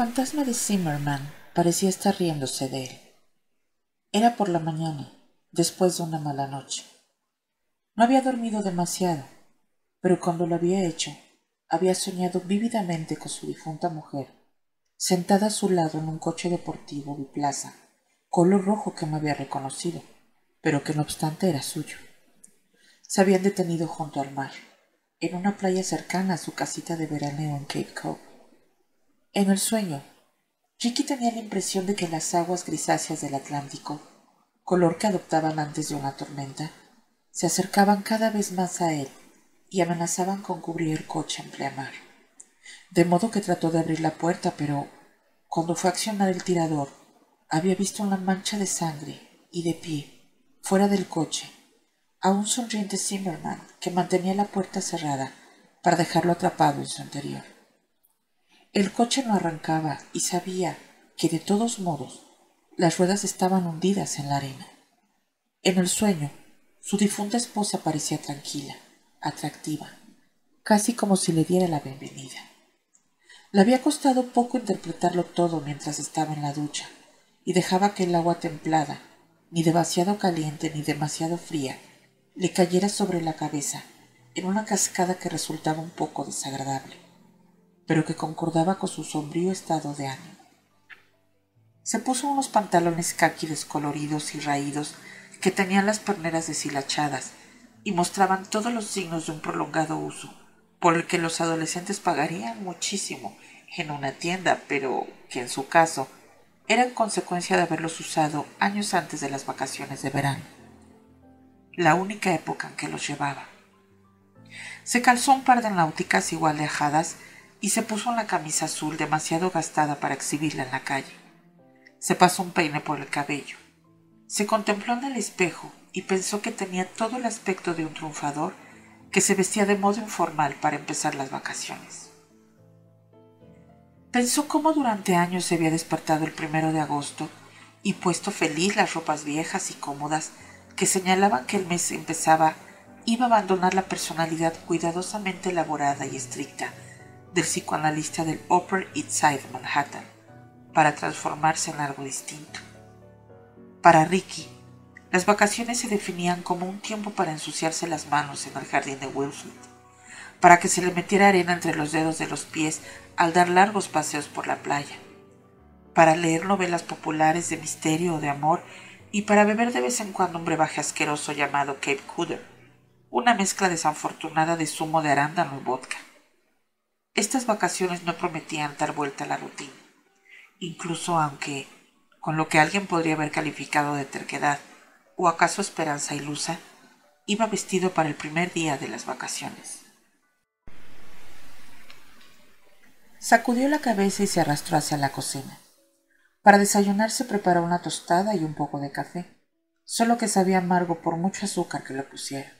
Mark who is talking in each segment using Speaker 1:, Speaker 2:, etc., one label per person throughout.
Speaker 1: Fantasma de Zimmerman parecía estar riéndose de él. Era por la mañana, después de una mala noche. No había dormido demasiado, pero cuando lo había hecho, había soñado vívidamente con su difunta mujer, sentada a su lado en un coche deportivo biplaza, color rojo que no había reconocido, pero que no obstante era suyo. Se habían detenido junto al mar, en una playa cercana a su casita de veraneo en Cape Cove. En el sueño, Ricky tenía la impresión de que las aguas grisáceas del Atlántico, color que adoptaban antes de una tormenta, se acercaban cada vez más a él y amenazaban con cubrir el coche en pleamar. De modo que trató de abrir la puerta, pero cuando fue a accionar el tirador, había visto una mancha de sangre y de pie, fuera del coche, a un sonriente Zimmerman que mantenía la puerta cerrada para dejarlo atrapado en su interior. El coche no arrancaba y sabía que de todos modos las ruedas estaban hundidas en la arena. En el sueño, su difunta esposa parecía tranquila, atractiva, casi como si le diera la bienvenida. Le había costado poco interpretarlo todo mientras estaba en la ducha y dejaba que el agua templada, ni demasiado caliente ni demasiado fría, le cayera sobre la cabeza en una cascada que resultaba un poco desagradable, pero que concordaba con su sombrío estado de ánimo. Se puso unos pantalones caqui descoloridos y raídos que tenían las perneras deshilachadas y mostraban todos los signos de un prolongado uso, por el que los adolescentes pagarían muchísimo en una tienda, pero que en su caso era en consecuencia de haberlos usado años antes de las vacaciones de verano la única época en que los llevaba. Se calzó un par de náuticas igual de ajadas y se puso una camisa azul demasiado gastada para exhibirla en la calle. Se pasó un peine por el cabello. Se contempló en el espejo y pensó que tenía todo el aspecto de un triunfador que se vestía de modo informal para empezar las vacaciones. Pensó cómo durante años se había despertado el primero de agosto y puesto feliz las ropas viejas y cómodas que señalaban que el mes empezaba, iba a abandonar la personalidad cuidadosamente elaborada y estricta del psicoanalista del Upper East Side Manhattan para transformarse en algo distinto. Para Ricky, las vacaciones se definían como un tiempo para ensuciarse las manos en el jardín de Wilfred, para que se le metiera arena entre los dedos de los pies al dar largos paseos por la playa, para leer novelas populares de misterio o de amor y para beber de vez en cuando un brebaje asqueroso llamado Cape Cooder, una mezcla desafortunada de zumo de arándano y vodka. Estas vacaciones no prometían dar vuelta a la rutina, incluso aunque, con lo que alguien podría haber calificado de terquedad o acaso esperanza ilusa, iba vestido para el primer día de las vacaciones. Sacudió la cabeza y se arrastró hacia la cocina. Para desayunar se preparó una tostada y un poco de café, solo que sabía amargo por mucho azúcar que le pusiera.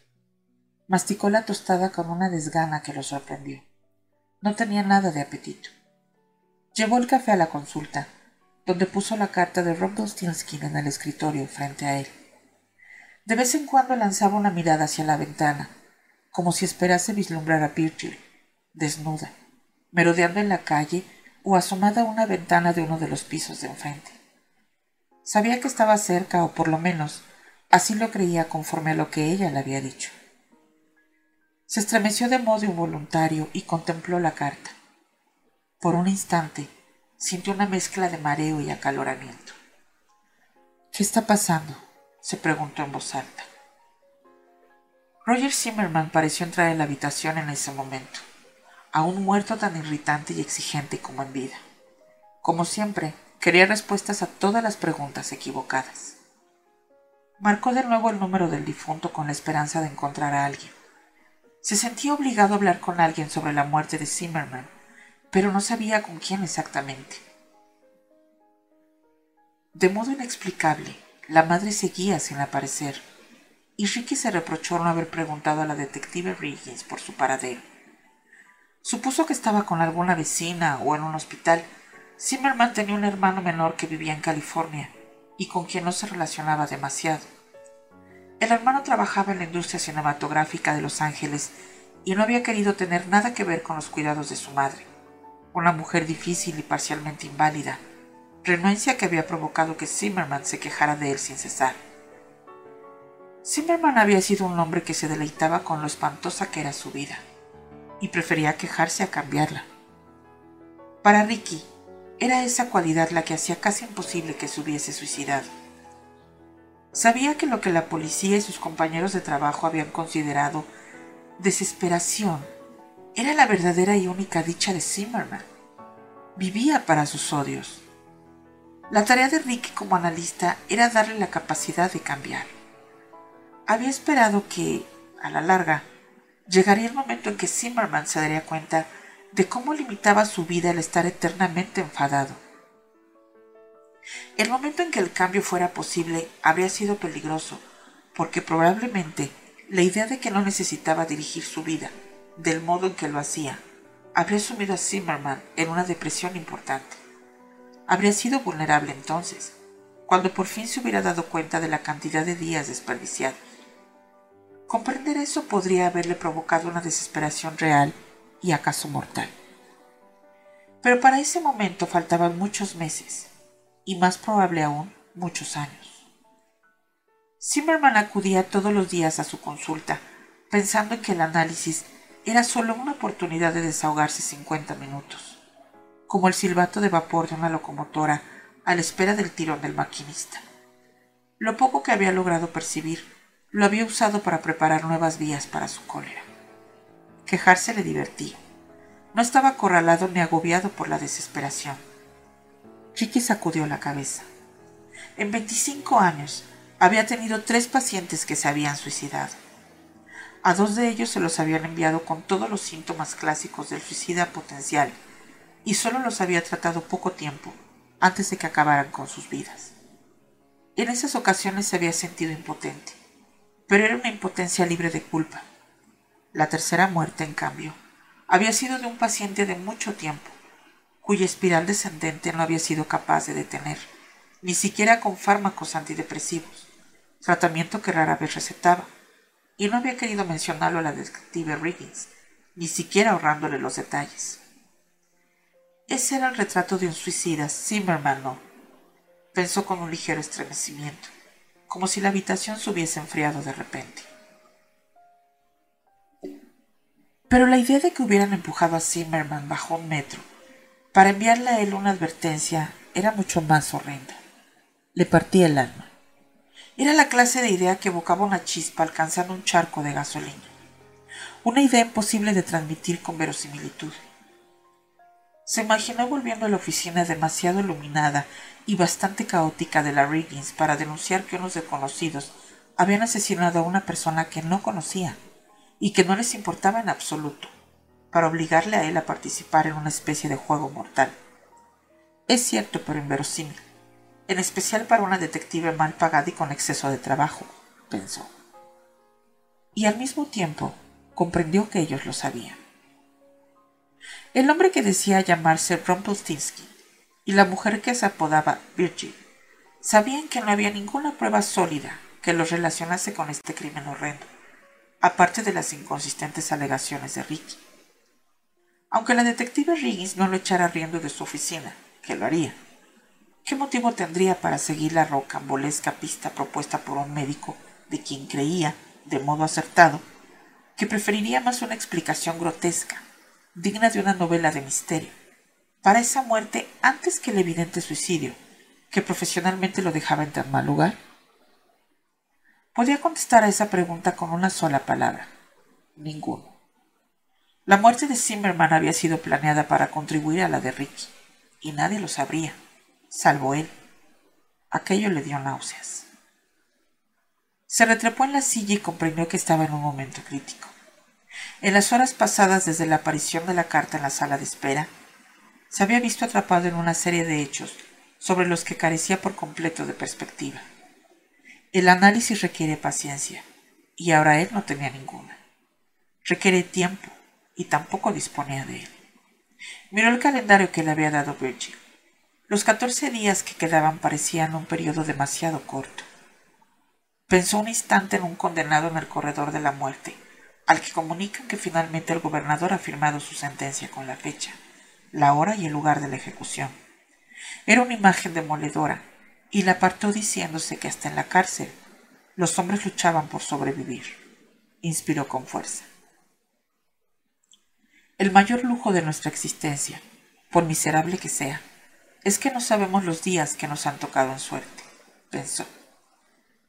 Speaker 1: Masticó la tostada con una desgana que lo sorprendió. No tenía nada de apetito. Llevó el café a la consulta, donde puso la carta de Rumpelstiltskin en el escritorio frente a él. De vez en cuando lanzaba una mirada hacia la ventana, como si esperase vislumbrar a Virgil, desnuda, merodeando en la calle o asomada a una ventana de uno de los pisos de enfrente. Sabía que estaba cerca, o por lo menos así lo creía conforme a lo que ella le había dicho. Se estremeció de modo involuntario y contempló la carta. Por un instante sintió una mezcla de mareo y acaloramiento. ¿Qué está pasando? se preguntó en voz alta. Roger Zimmerman pareció entrar en la habitación en ese momento a un muerto tan irritante y exigente como en vida. Como siempre, quería respuestas a todas las preguntas equivocadas. Marcó de nuevo el número del difunto con la esperanza de encontrar a alguien. Se sentía obligado a hablar con alguien sobre la muerte de Zimmerman, pero no sabía con quién exactamente. De modo inexplicable, la madre seguía sin aparecer, y Ricky se reprochó no haber preguntado a la detective Riggins por su paradero. Supuso que estaba con alguna vecina o en un hospital. Zimmerman tenía un hermano menor que vivía en California y con quien no se relacionaba demasiado. El hermano trabajaba en la industria cinematográfica de Los Ángeles y no había querido tener nada que ver con los cuidados de su madre. una mujer difícil y parcialmente inválida, renuencia que había provocado que Zimmerman se quejara de él sin cesar. Zimmerman había sido un hombre que se deleitaba con lo espantosa que era su vida, y prefería quejarse a cambiarla. Para Ricky, era esa cualidad la que hacía casi imposible que se hubiese suicidado. Sabía que lo que la policía y sus compañeros de trabajo habían considerado desesperación era la verdadera y única dicha de Zimmerman. Vivía para sus odios. La tarea de Ricky como analista era darle la capacidad de cambiar. Había esperado que, a la larga, llegaría el momento en que Zimmerman se daría cuenta de cómo limitaba su vida el estar eternamente enfadado. El momento en que el cambio fuera posible habría sido peligroso, porque probablemente la idea de que no necesitaba dirigir su vida del modo en que lo hacía habría sumido a Zimmerman en una depresión importante. Habría sido vulnerable entonces, cuando por fin se hubiera dado cuenta de la cantidad de días desperdiciados. Comprender eso podría haberle provocado una desesperación real y acaso mortal. Pero para ese momento faltaban muchos meses, y más probable aún, muchos años. Zimmerman acudía todos los días a su consulta, pensando en que el análisis era solo una oportunidad de desahogarse 50 minutos, como el silbato de vapor de una locomotora a la espera del tirón del maquinista. Lo poco que había logrado percibir lo había usado para preparar nuevas vías para su cólera. Quejarse le divertía. No estaba acorralado ni agobiado por la desesperación. Chiqui sacudió la cabeza. En 25 años había tenido tres pacientes que se habían suicidado. A dos de ellos se los habían enviado con todos los síntomas clásicos del suicida potencial y solo los había tratado poco tiempo antes de que acabaran con sus vidas. En esas ocasiones se había sentido impotente, pero era una impotencia libre de culpa, la tercera muerte, en cambio, había sido de un paciente de mucho tiempo, cuya espiral descendente no había sido capaz de detener, ni siquiera con fármacos antidepresivos, tratamiento que rara vez recetaba, y no había querido mencionarlo a la detective Riggins, ni siquiera ahorrándole los detalles. Ese era el retrato de un suicida, Zimmerman no, pensó con un ligero estremecimiento, como si la habitación se hubiese enfriado de repente. Pero la idea de que hubieran empujado a Zimmerman bajo un metro para enviarle a él una advertencia era mucho más horrenda. Le partía el alma. Era la clase de idea que evocaba una chispa alcanzando un charco de gasolina. Una idea imposible de transmitir con verosimilitud. Se imaginó volviendo a la oficina demasiado iluminada y bastante caótica de la Riggins para denunciar que unos desconocidos habían asesinado a una persona que no conocía y que no les importaba en absoluto, para obligarle a él a participar en una especie de juego mortal. Es cierto, pero inverosímil, en especial para una detective mal pagada y con exceso de trabajo, pensó. Y al mismo tiempo comprendió que ellos lo sabían. El hombre que decía llamarse Rumpelstiltskin y la mujer que se apodaba Virgil sabían que no había ninguna prueba sólida que los relacionase con este crimen horrendo aparte de las inconsistentes alegaciones de Ricky. Aunque la detective Riggins no lo echara riendo de su oficina, que lo haría, ¿qué motivo tendría para seguir la rocambolesca pista propuesta por un médico de quien creía, de modo acertado, que preferiría más una explicación grotesca, digna de una novela de misterio, para esa muerte antes que el evidente suicidio, que profesionalmente lo dejaba en tan mal lugar? Podía contestar a esa pregunta con una sola palabra. Ninguno. La muerte de Zimmerman había sido planeada para contribuir a la de Ricky, y nadie lo sabría, salvo él. Aquello le dio náuseas. Se retrepó en la silla y comprendió que estaba en un momento crítico. En las horas pasadas desde la aparición de la carta en la sala de espera, se había visto atrapado en una serie de hechos sobre los que carecía por completo de perspectiva. El análisis requiere paciencia, y ahora él no tenía ninguna. Requiere tiempo, y tampoco disponía de él. Miró el calendario que le había dado Virgil. Los catorce días que quedaban parecían un periodo demasiado corto. Pensó un instante en un condenado en el corredor de la muerte, al que comunican que finalmente el gobernador ha firmado su sentencia con la fecha, la hora y el lugar de la ejecución. Era una imagen demoledora y la apartó diciéndose que hasta en la cárcel los hombres luchaban por sobrevivir. Inspiró con fuerza. El mayor lujo de nuestra existencia, por miserable que sea, es que no sabemos los días que nos han tocado en suerte, pensó.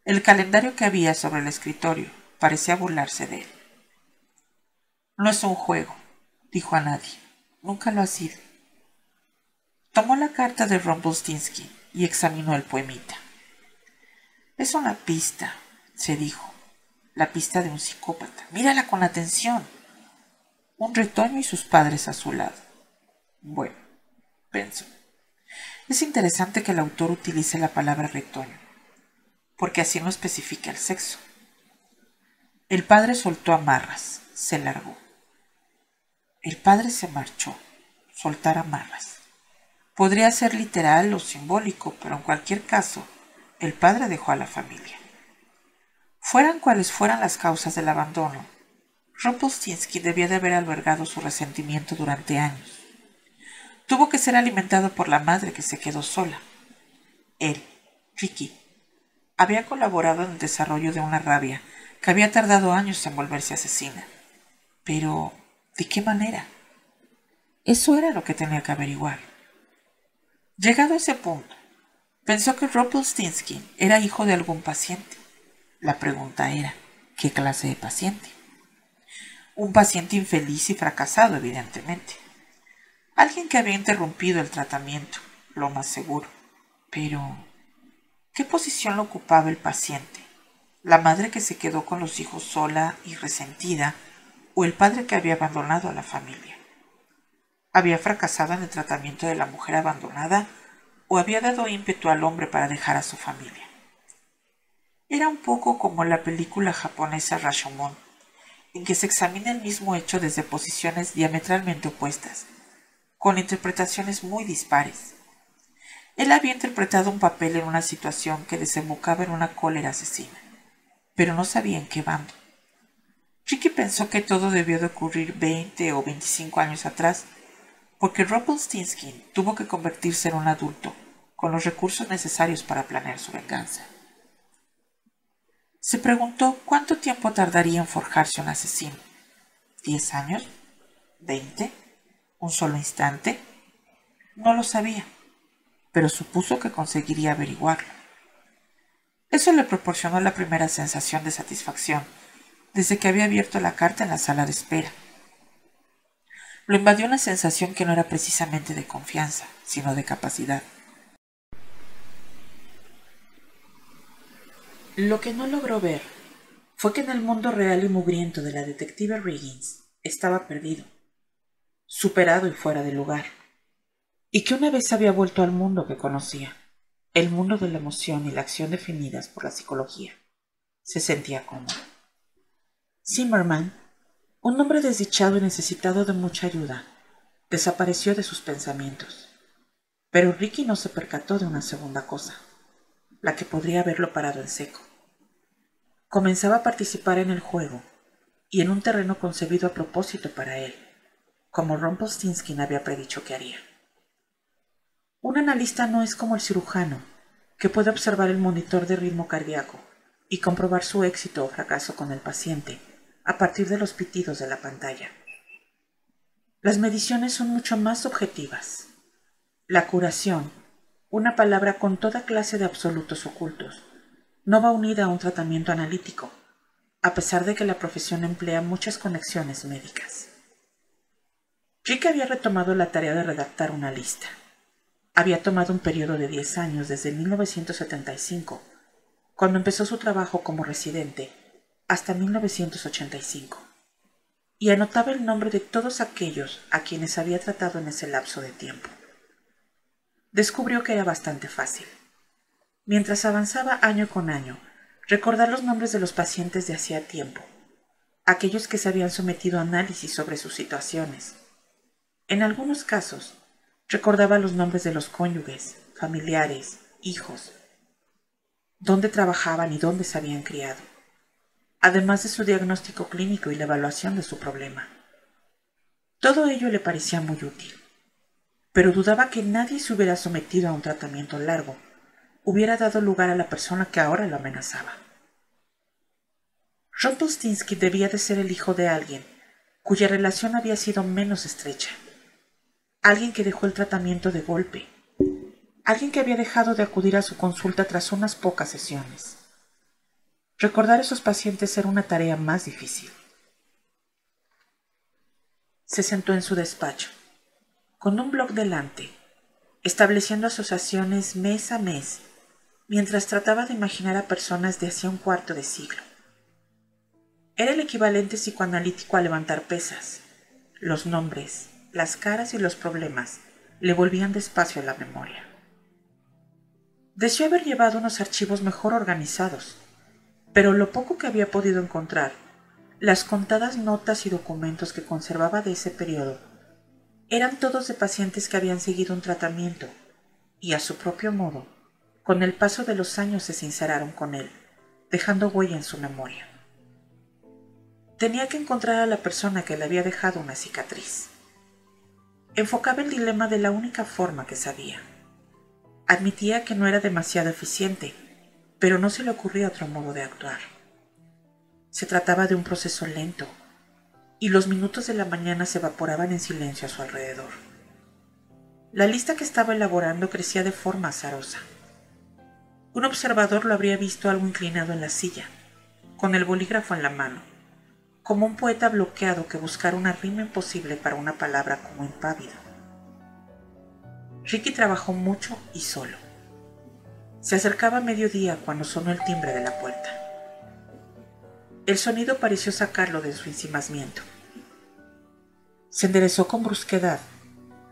Speaker 1: El calendario que había sobre el escritorio parecía burlarse de él. No es un juego, dijo a nadie. Nunca lo ha sido. Tomó la carta de Rumpelstiltskin y examinó el poemita. Es una pista, se dijo. La pista de un psicópata. Mírala con atención. Un retoño y sus padres a su lado. Bueno, pensó. Es interesante que el autor utilice la palabra retoño, porque así no especifica el sexo. El padre soltó amarras, se largó. El padre se marchó, soltar amarras. Podría ser literal o simbólico, pero en cualquier caso, el padre dejó a la familia. Fueran cuales fueran las causas del abandono, Rumpelstiltsky debía de haber albergado su resentimiento durante años. Tuvo que ser alimentado por la madre que se quedó sola. Él, Ricky, había colaborado en el desarrollo de una rabia que había tardado años en volverse asesina. Pero, ¿de qué manera? Eso era lo que tenía que averiguar. Llegado a ese punto, pensó que Rumpelstiltskin era hijo de algún paciente. La pregunta era, ¿qué clase de paciente? Un paciente infeliz y fracasado, evidentemente. Alguien que había interrumpido el tratamiento, lo más seguro. Pero, ¿qué posición lo ocupaba el paciente? ¿La madre que se quedó con los hijos sola y resentida o el padre que había abandonado a la familia? ¿Había fracasado en el tratamiento de la mujer abandonada o había dado ímpetu al hombre para dejar a su familia? Era un poco como la película japonesa Rashomon, en que se examina el mismo hecho desde posiciones diametralmente opuestas, con interpretaciones muy dispares. Él había interpretado un papel en una situación que desembocaba en una cólera asesina, pero no sabía en qué bando. Ricky pensó que todo debió de ocurrir 20 o 25 años atrás, porque Rumpelstiltskin tuvo que convertirse en un adulto, con los recursos necesarios para planear su venganza. Se preguntó cuánto tiempo tardaría en forjarse un asesino. ¿Diez años? ¿Veinte? un solo instante? No lo sabía, pero supuso que conseguiría averiguarlo. Eso le proporcionó la primera sensación de satisfacción desde que había abierto la carta en la sala de espera. Lo invadió una sensación que no era precisamente de confianza, sino de capacidad. Lo que no logró ver fue que en el mundo real y mugriento de la detective Riggins estaba perdido superado y fuera de lugar, y que una vez había vuelto al mundo que conocía, el mundo de la emoción y la acción definidas por la psicología. Se sentía cómodo. Zimmerman, un hombre desdichado y necesitado de mucha ayuda, desapareció de sus pensamientos. Pero Ricky no se percató de una segunda cosa, la que podría haberlo parado en seco. Comenzaba a participar en el juego, y en un terreno concebido a propósito para él como Rumpelstiltskin había predicho que haría. Un analista no es como el cirujano, que puede observar el monitor de ritmo cardíaco y comprobar su éxito o fracaso con el paciente a partir de los pitidos de la pantalla. Las mediciones son mucho más objetivas. La curación, una palabra con toda clase de absolutos ocultos, no va unida a un tratamiento analítico, a pesar de que la profesión emplea muchas conexiones médicas. Rick había retomado la tarea de redactar una lista. Había tomado un periodo de 10 años desde 1975, cuando empezó su trabajo como residente, hasta 1985, y anotaba el nombre de todos aquellos a quienes había tratado en ese lapso de tiempo. Descubrió que era bastante fácil. Mientras avanzaba año con año, recordar los nombres de los pacientes de hacía tiempo, aquellos que se habían sometido a análisis sobre sus situaciones, en algunos casos, recordaba los nombres de los cónyuges, familiares, hijos, dónde trabajaban y dónde se habían criado, además de su diagnóstico clínico y la evaluación de su problema. Todo ello le parecía muy útil. Pero dudaba que nadie se hubiera sometido a un tratamiento largo, hubiera dado lugar a la persona que ahora lo amenazaba. Rumpelstiltskin debía de ser el hijo de alguien cuya relación había sido menos estrecha, alguien que dejó el tratamiento de golpe, alguien que había dejado de acudir a su consulta tras unas pocas sesiones. Recordar a esos pacientes era una tarea más difícil. Se sentó en su despacho, con un blog delante, estableciendo asociaciones mes a mes, mientras trataba de imaginar a personas de hacía un cuarto de siglo. Era el equivalente psicoanalítico a levantar pesas. Los nombres, las caras y los problemas le volvían despacio a la memoria. Deseó haber llevado unos archivos mejor organizados, pero lo poco que había podido encontrar, las contadas notas y documentos que conservaba de ese periodo, eran todos de pacientes que habían seguido un tratamiento y a su propio modo, con el paso de los años se sinceraron con él, dejando huella en su memoria. Tenía que encontrar a la persona que le había dejado una cicatriz. Enfocaba el dilema de la única forma que sabía. Admitía que no era demasiado eficiente, pero no se le ocurría otro modo de actuar. Se trataba de un proceso lento, y los minutos de la mañana se evaporaban en silencio a su alrededor. La lista que estaba elaborando crecía de forma azarosa. Un observador lo habría visto algo inclinado en la silla, con el bolígrafo en la mano como un poeta bloqueado que buscara una rima imposible para una palabra como impávido. Ricky trabajó mucho y solo. Se acercaba a mediodía cuando sonó el timbre de la puerta. El sonido pareció sacarlo de su encimamiento. Se enderezó con brusquedad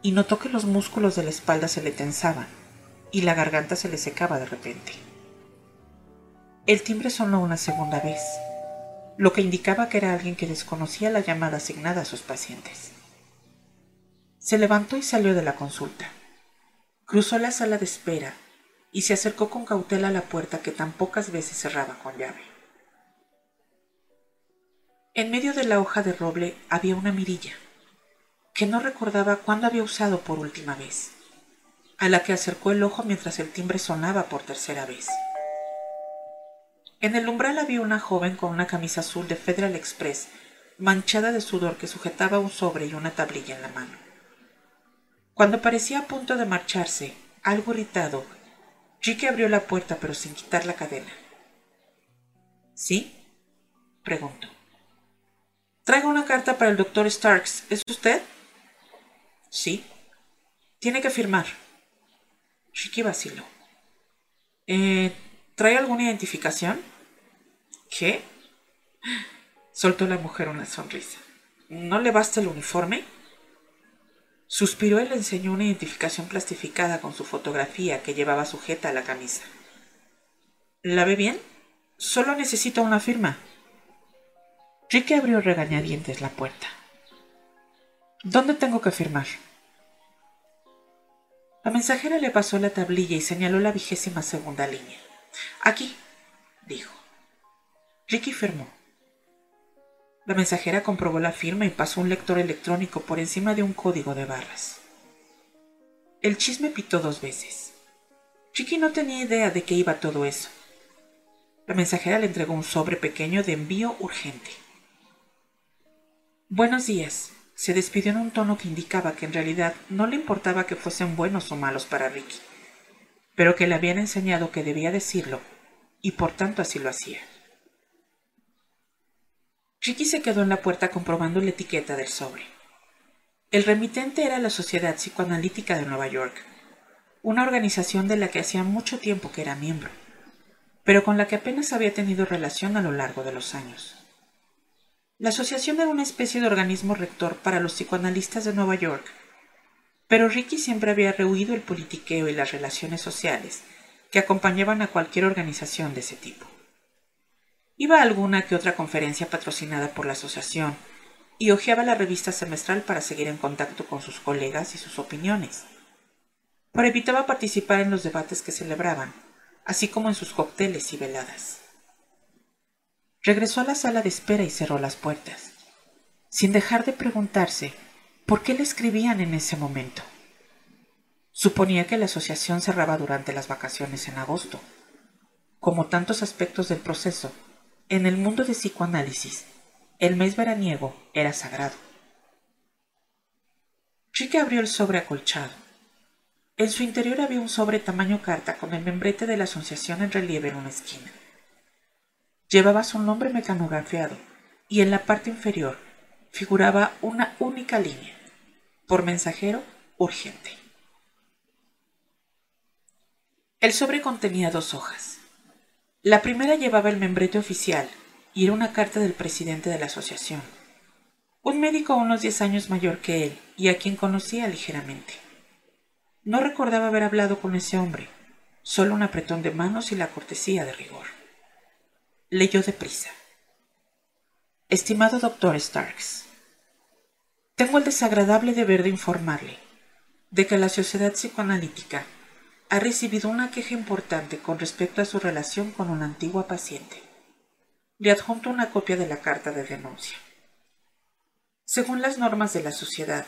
Speaker 1: y notó que los músculos de la espalda se le tensaban y la garganta se le secaba de repente. El timbre sonó una segunda vez lo que indicaba que era alguien que desconocía la llamada asignada a sus pacientes. Se levantó y salió de la consulta. Cruzó la sala de espera y se acercó con cautela a la puerta que tan pocas veces cerraba con llave. En medio de la hoja de roble había una mirilla, que no recordaba cuándo había usado por última vez, a la que acercó el ojo mientras el timbre sonaba por tercera vez. En el umbral había una joven con una camisa azul de Federal Express, manchada de sudor que sujetaba un sobre y una tablilla en la mano. Cuando parecía a punto de marcharse, algo irritado, Ricky abrió la puerta pero sin quitar la cadena. ¿Sí? preguntó. Traigo una carta para el doctor Starks. ¿Es usted? Sí. Tiene que firmar. Ricky vaciló. Eh, ¿Trae alguna identificación? ¿Qué? Soltó la mujer una sonrisa. ¿No le basta el uniforme? Suspiró y le enseñó una identificación plastificada con su fotografía que llevaba sujeta a la camisa. ¿La ve bien? Solo necesito una firma. Ricky abrió regañadientes la puerta. ¿Dónde tengo que firmar? La mensajera le pasó la tablilla y señaló la vigésima segunda línea. Aquí, dijo. Ricky firmó. La mensajera comprobó la firma y pasó un lector electrónico por encima de un código de barras. El chisme pitó dos veces. Ricky no tenía idea de qué iba todo eso. La mensajera le entregó un sobre pequeño de envío urgente. Buenos días. Se despidió en un tono que indicaba que en realidad no le importaba que fuesen buenos o malos para Ricky pero que le habían enseñado que debía decirlo, y por tanto así lo hacía. Ricky se quedó en la puerta comprobando la etiqueta del sobre. El remitente era la Sociedad Psicoanalítica de Nueva York, una organización de la que hacía mucho tiempo que era miembro, pero con la que apenas había tenido relación a lo largo de los años. La asociación era una especie de organismo rector para los psicoanalistas de Nueva York pero Ricky siempre había rehuido el politiqueo y las relaciones sociales que acompañaban a cualquier organización de ese tipo. Iba a alguna que otra conferencia patrocinada por la asociación y hojeaba la revista semestral para seguir en contacto con sus colegas y sus opiniones. Pero evitaba participar en los debates que celebraban, así como en sus cócteles y veladas. Regresó a la sala de espera y cerró las puertas, sin dejar de preguntarse ¿Por qué le escribían en ese momento? Suponía que la asociación cerraba durante las vacaciones en agosto. Como tantos aspectos del proceso, en el mundo de psicoanálisis, el mes veraniego era sagrado. Chique abrió el sobre acolchado. En su interior había un sobre tamaño carta con el membrete de la asociación en relieve en una esquina. Llevaba su nombre mecanografiado y en la parte inferior figuraba una única línea. Por mensajero urgente. El sobre contenía dos hojas. La primera llevaba el membrete oficial y era una carta del presidente de la asociación, un médico unos diez años mayor que él y a quien conocía ligeramente. No recordaba haber hablado con ese hombre, solo un apretón de manos y la cortesía de rigor. Leyó deprisa. Estimado doctor Starks, tengo el desagradable deber de informarle de que la Sociedad Psicoanalítica ha recibido una queja importante con respecto a su relación con una antigua paciente. Le adjunto una copia de la carta de denuncia. Según las normas de la sociedad,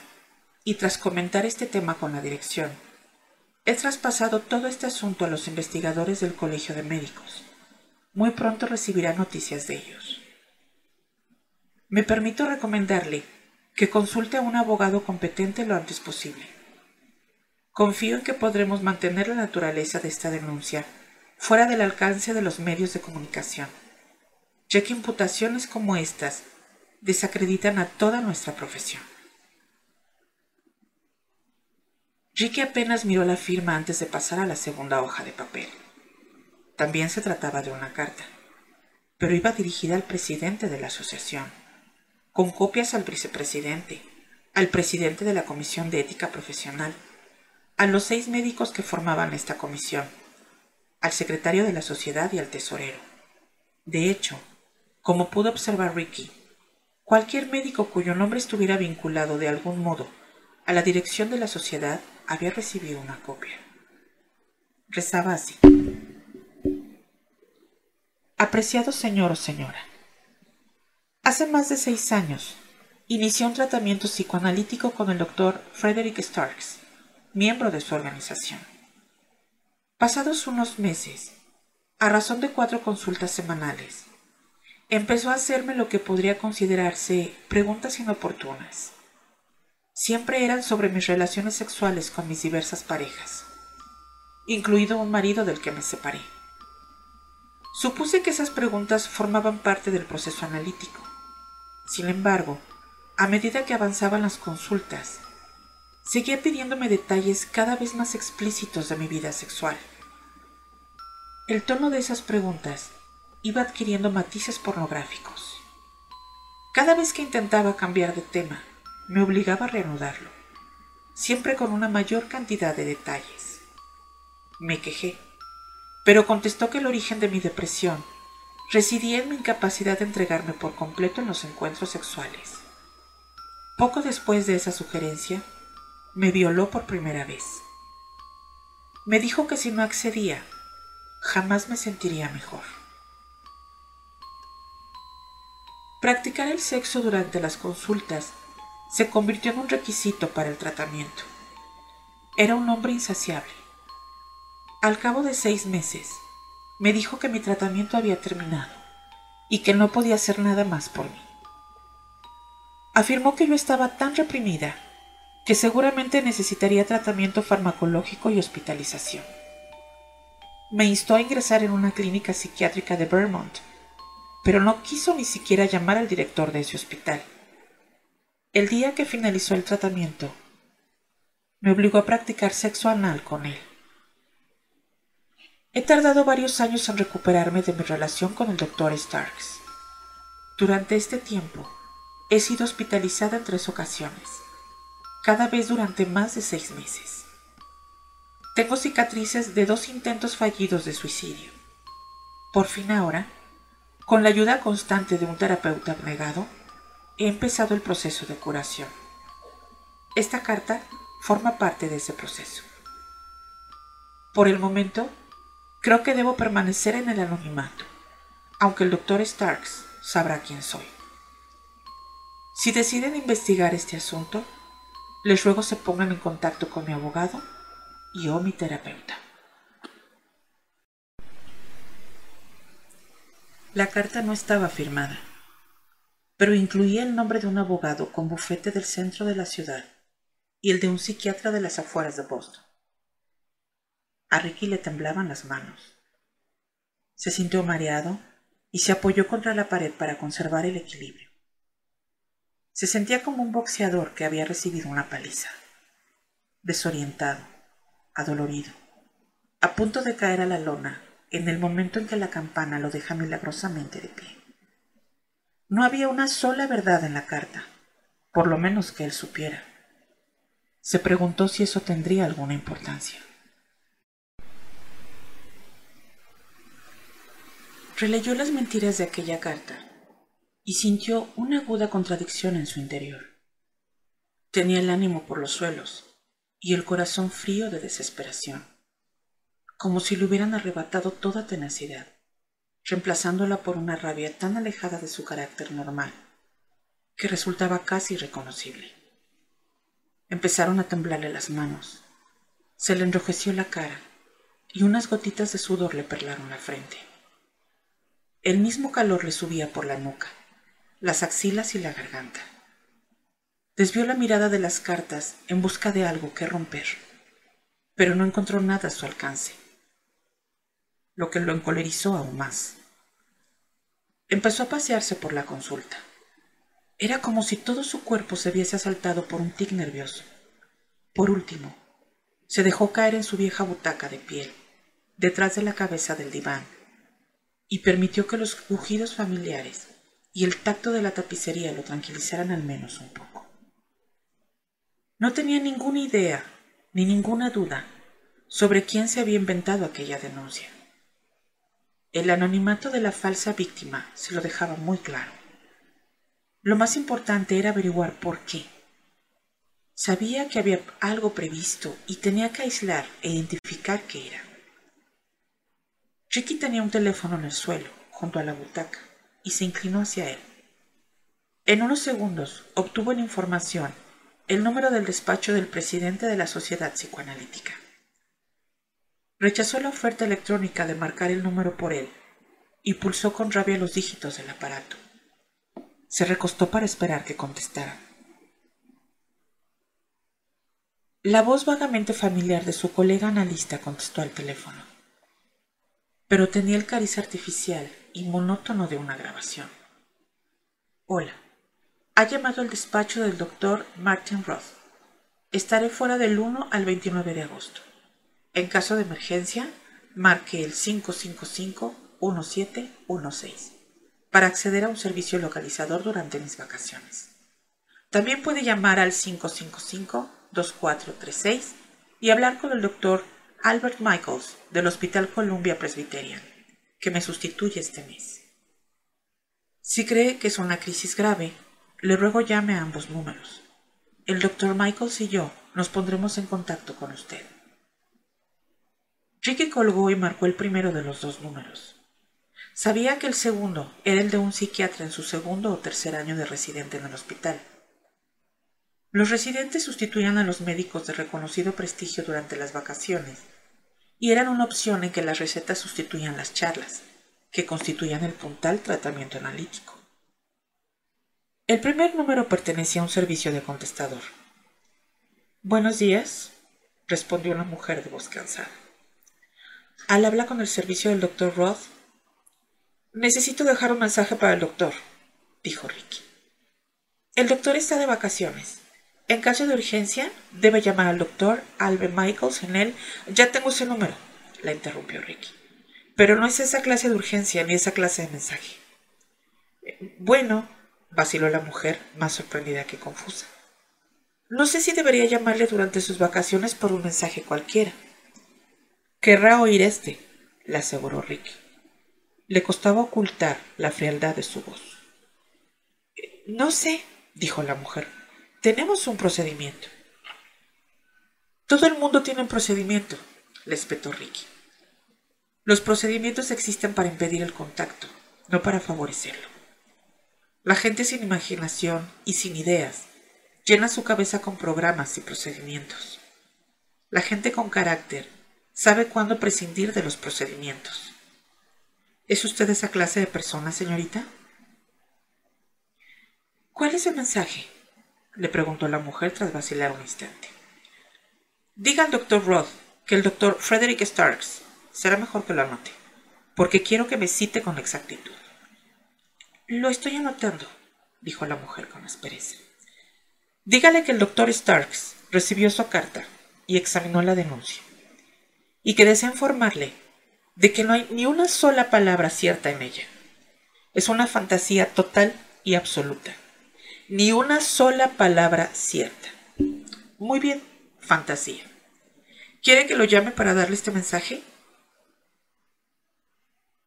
Speaker 1: y tras comentar este tema con la dirección, he traspasado todo este asunto a los investigadores del Colegio de Médicos. Muy pronto recibirá noticias de ellos. Me permito recomendarle que consulte a un abogado competente lo antes posible Confío en que podremos mantener la naturaleza de esta denuncia fuera del alcance de los medios de comunicación, ya que imputaciones como estas desacreditan a toda nuestra profesión. Ricky apenas miró la firma antes de pasar a la segunda hoja de papel. También se trataba de una carta, pero iba dirigida al presidente de la asociación, con copias al vicepresidente, al presidente de la Comisión de Ética Profesional, a los seis médicos que formaban esta comisión, al secretario de la sociedad y al tesorero. De hecho, como pudo observar Ricky, cualquier médico cuyo nombre estuviera vinculado de algún modo a la dirección de la sociedad había recibido una copia. Rezaba así. Apreciado señor o señora, hace más de seis años inició un tratamiento psicoanalítico con el doctor Frederick Starks miembro de su organización. Pasados unos meses, a razón de cuatro consultas semanales, empezó a hacerme lo que podría considerarse preguntas inoportunas. Siempre eran sobre mis relaciones sexuales con mis diversas parejas, incluido un marido del que me separé. Supuse que esas preguntas formaban parte del proceso analítico. Sin embargo, a medida que avanzaban las consultas, seguía pidiéndome detalles cada vez más explícitos de mi vida sexual. El tono de esas preguntas iba adquiriendo matices pornográficos. Cada vez que intentaba cambiar de tema, me obligaba a reanudarlo, siempre con una mayor cantidad de detalles. Me quejé, pero contestó que el origen de mi depresión residía en mi incapacidad de entregarme por completo en los encuentros sexuales. Poco después de esa sugerencia, me violó por primera vez. Me dijo que si no accedía, jamás me sentiría mejor. Practicar el sexo durante las consultas se convirtió en un requisito para el tratamiento. Era un hombre insaciable. Al cabo de seis meses, me dijo que mi tratamiento había terminado y que no podía hacer nada más por mí. Afirmó que yo estaba tan reprimida que seguramente necesitaría tratamiento farmacológico y hospitalización. Me instó a ingresar en una clínica psiquiátrica de Vermont, pero no quiso ni siquiera llamar al director de ese hospital. El día que finalizó el tratamiento, me obligó a practicar sexo anal con él. He tardado varios años en recuperarme de mi relación con el doctor Starks. Durante este tiempo, he sido hospitalizada en tres ocasiones cada vez durante más de seis meses. Tengo cicatrices de dos intentos fallidos de suicidio. Por fin ahora, con la ayuda constante de un terapeuta abnegado, he empezado el proceso de curación. Esta carta forma parte de ese proceso. Por el momento, creo que debo permanecer en el anonimato, aunque el doctor Starks sabrá quién soy. Si deciden investigar este asunto, les ruego se pongan en contacto con mi abogado y o mi terapeuta. La carta no estaba firmada, pero incluía el nombre de un abogado con bufete del centro de la ciudad y el de un psiquiatra de las afueras de Boston. A Ricky le temblaban las manos. Se sintió mareado y se apoyó contra la pared para conservar el equilibrio. Se sentía como un boxeador que había recibido una paliza, desorientado, adolorido, a punto de caer a la lona en el momento en que la campana lo deja milagrosamente de pie. No había una sola verdad en la carta, por lo menos que él supiera. Se preguntó si eso tendría alguna importancia. Releyó las mentiras de aquella carta y sintió una aguda contradicción en su interior. Tenía el ánimo por los suelos y el corazón frío de desesperación, como si le hubieran arrebatado toda tenacidad, reemplazándola por una rabia tan alejada de su carácter normal que resultaba casi irreconocible. Empezaron a temblarle las manos, se le enrojeció la cara y unas gotitas de sudor le perlaron la frente. El mismo calor le subía por la nuca, las axilas y la garganta. Desvió la mirada de las cartas en busca de algo que romper, pero no encontró nada a su alcance, lo que lo encolerizó aún más. Empezó a pasearse por la consulta. Era como si todo su cuerpo se viese asaltado por un tic nervioso. Por último, se dejó caer en su vieja butaca de piel, detrás de la cabeza del diván, y permitió que los rugidos familiares y el tacto de la tapicería lo tranquilizaran al menos un poco. No tenía ninguna idea ni ninguna duda sobre quién se había inventado aquella denuncia. El anonimato de la falsa víctima se lo dejaba muy claro. Lo más importante era averiguar por qué. Sabía que había algo previsto y tenía que aislar e identificar qué era. Ricky tenía un teléfono en el suelo, junto a la butaca, y se inclinó hacia él. En unos segundos obtuvo en información el número del despacho del presidente de la Sociedad Psicoanalítica. Rechazó la oferta electrónica de marcar el número por él y pulsó con rabia los dígitos del aparato. Se recostó para esperar que contestara. La voz vagamente familiar de su colega analista contestó al teléfono pero tenía el cariz artificial y monótono de una grabación. Hola, ha llamado al despacho del doctor Martin Roth. Estaré fuera del 1 al 29 de agosto. En caso de emergencia, marque el 555-1716 para acceder a un servicio localizador durante mis vacaciones. También puede llamar al 555-2436 y hablar con el doctor Albert Michaels, del Hospital Columbia Presbyterian, que me sustituye este mes. Si cree que es una crisis grave, le ruego llame a ambos números. El doctor Michaels y yo nos pondremos en contacto con usted. Ricky colgó y marcó el primero de los dos números. Sabía que el segundo era el de un psiquiatra en su segundo o tercer año de residente en el hospital. Los residentes sustituían a los médicos de reconocido prestigio durante las vacaciones y eran una opción en que las recetas sustituían las charlas, que constituían el puntal tratamiento analítico. El primer número pertenecía a un servicio de contestador. Buenos días, respondió una mujer de voz cansada. Al hablar con el servicio del doctor Roth, necesito dejar un mensaje para el doctor, dijo Ricky. El doctor está de vacaciones. En caso de urgencia, debe llamar al doctor Albert Michaels en él. Ya tengo ese número, la interrumpió Ricky. Pero no es esa clase de urgencia ni esa clase de mensaje. Bueno, vaciló la mujer, más sorprendida que confusa. No sé si debería llamarle durante sus vacaciones por un mensaje cualquiera. Querrá oír este, le aseguró Ricky. Le costaba ocultar la frialdad de su voz. No sé, dijo la mujer. Tenemos un procedimiento. Todo el mundo tiene un procedimiento, le espetó Ricky. Los procedimientos existen para impedir el contacto, no para favorecerlo. La gente sin imaginación y sin ideas llena su cabeza con programas y procedimientos. La gente con carácter sabe cuándo prescindir de los procedimientos. ¿Es usted esa clase de persona, señorita? ¿Cuál es el mensaje? Le preguntó la mujer tras vacilar un instante. Diga al doctor Roth que el doctor Frederick Starks será mejor que lo anote, porque quiero que me cite con exactitud. Lo estoy anotando, dijo la mujer con aspereza. Dígale que el doctor Starks recibió su carta y examinó la denuncia, y que desea informarle de que no hay ni una sola palabra cierta en ella. Es una fantasía total y absoluta. Ni una sola palabra cierta. Muy bien, fantasía. ¿Quiere que lo llame para darle este mensaje?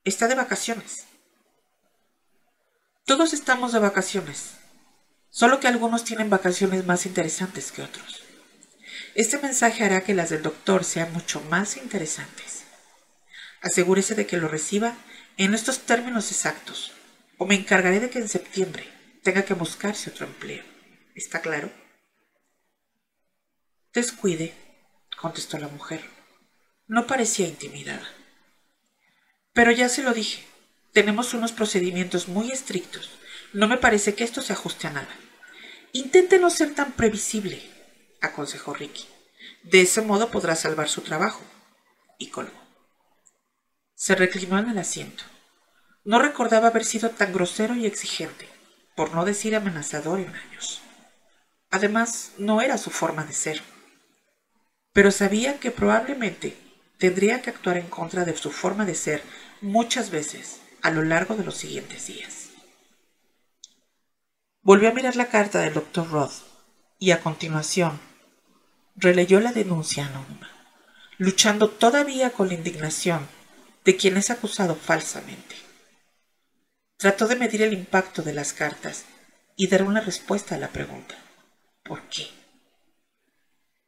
Speaker 1: Está de vacaciones. Todos estamos de vacaciones, solo que algunos tienen vacaciones más interesantes que otros. Este mensaje hará que las del doctor sean mucho más interesantes. Asegúrese de que lo reciba en estos términos exactos, o me encargaré de que en septiembre tenga que buscarse otro empleo. ¿Está claro? Descuide, contestó la mujer. No parecía intimidada. Pero ya se lo dije. Tenemos unos procedimientos muy estrictos. No me parece que esto se ajuste a nada. Intente no ser tan previsible, aconsejó Ricky. De ese modo podrá salvar su trabajo. Y colgó. Se reclinó en el asiento. No recordaba haber sido tan grosero y exigente, por no decir amenazador en años. Además, no era su forma de ser pero sabía que probablemente tendría que actuar en contra de su forma de ser muchas veces a lo largo de los siguientes días. Volvió a mirar la carta del doctor Roth y a continuación releyó la denuncia anónima, luchando todavía con la indignación de quien es acusado falsamente. Trató de medir el impacto de las cartas y dar una respuesta a la pregunta ¿por qué?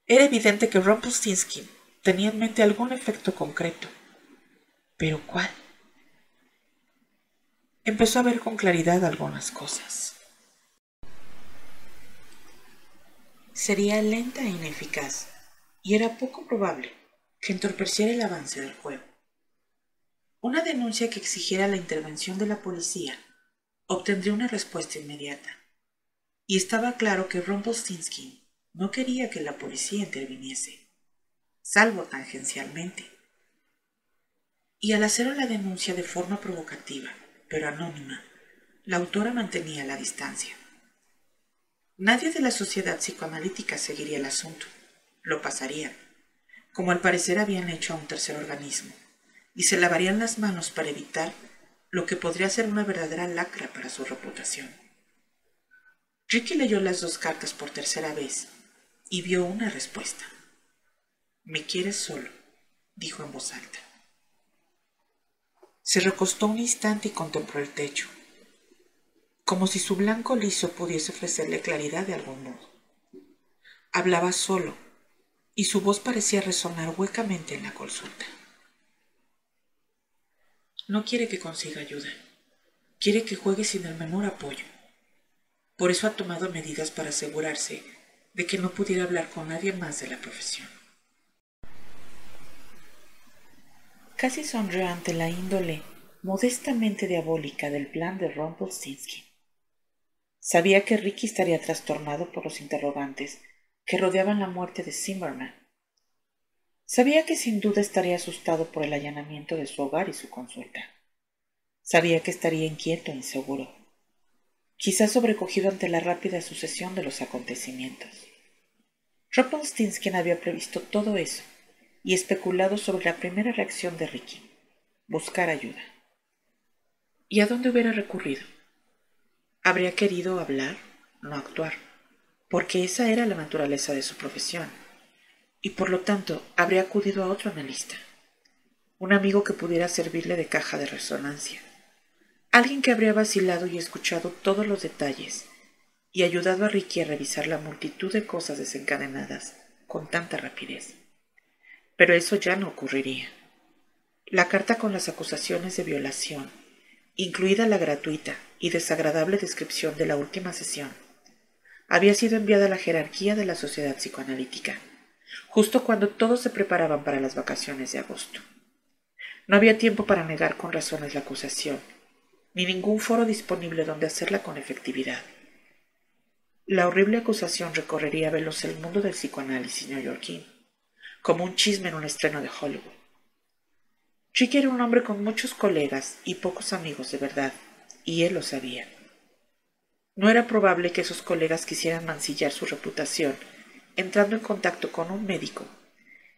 Speaker 1: Era evidente que Rumpelstiltskin tenía en mente algún efecto concreto. ¿Pero cuál? Empezó a ver con claridad algunas cosas. Sería lenta e ineficaz, y era poco probable que entorpeciera el avance del juego. Una denuncia que exigiera la intervención de la policía obtendría una respuesta inmediata, y estaba claro que Rumpelstiltskin no quería que la policía interviniese, salvo tangencialmente. Y al hacer la denuncia de forma provocativa, pero anónima, la autora mantenía la distancia. Nadie de la sociedad psicoanalítica seguiría el asunto, lo pasarían, como al parecer habían hecho a un tercer organismo, y se lavarían las manos para evitar lo que podría ser una verdadera lacra para su reputación. Ricky leyó las dos cartas por tercera vez y vio una respuesta. Me quieres solo, dijo en voz alta. Se recostó un instante y contempló el techo, como si su blanco liso pudiese ofrecerle claridad de algún modo. Hablaba solo, y su voz parecía resonar huecamente en la consulta. No quiere que consiga ayuda, quiere que juegue sin el menor apoyo. Por eso ha tomado medidas para asegurarse de que no pudiera hablar con nadie más de la profesión. Casi sonrió ante la índole modestamente diabólica del plan de Rumpelstiltskin. Sabía que Ricky estaría trastornado por los interrogantes que rodeaban la muerte de Zimmerman. Sabía que sin duda estaría asustado por el allanamiento de su hogar y su consulta. Sabía que estaría inquieto e inseguro, quizás sobrecogido ante la rápida sucesión de los acontecimientos. Rumpelstiltskin había previsto todo eso y especulado sobre la primera reacción de Ricky, buscar ayuda. ¿Y a dónde hubiera recurrido? Habría querido hablar, no actuar, porque esa era la naturaleza de su profesión, y por lo tanto habría acudido a otro analista, un amigo que pudiera servirle de caja de resonancia, alguien que habría vacilado y escuchado todos los detalles y ayudado a Ricky a revisar la multitud de cosas desencadenadas con tanta rapidez. Pero eso ya no ocurriría. La carta con las acusaciones de violación, incluida la gratuita y desagradable descripción de la última sesión, había sido enviada a la jerarquía de la sociedad psicoanalítica, justo cuando todos se preparaban para las vacaciones de agosto. No había tiempo para negar con razones la acusación, ni ningún foro disponible donde hacerla con efectividad. La horrible acusación recorrería veloz el mundo del psicoanálisis neoyorquino, como un chisme en un estreno de Hollywood. Ricky era un hombre con muchos colegas y pocos amigos de verdad, y él lo sabía. No era probable que esos colegas quisieran mancillar su reputación entrando en contacto con un médico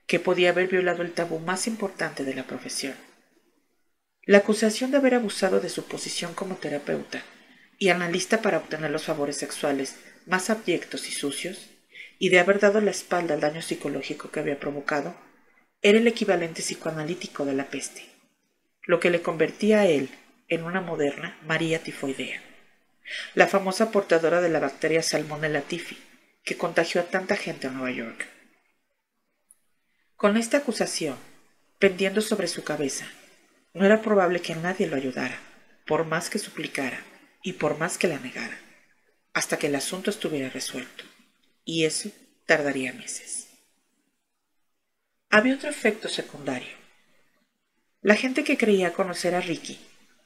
Speaker 1: que podía haber violado el tabú más importante de la profesión. La acusación de haber abusado de su posición como terapeuta y analista para obtener los favores sexuales más abyectos y sucios, y de haber dado la espalda al daño psicológico que había provocado, era el equivalente psicoanalítico de la peste, lo que le convertía a él en una moderna María tifoidea la famosa portadora de la bacteria Salmonella tifi, que contagió a tanta gente en Nueva York. Con esta acusación pendiendo sobre su cabeza, no era probable que nadie lo ayudara, por más que suplicara y por más que la negara, hasta que el asunto estuviera resuelto, y eso tardaría meses. Había otro efecto secundario. La gente que creía conocer a Ricky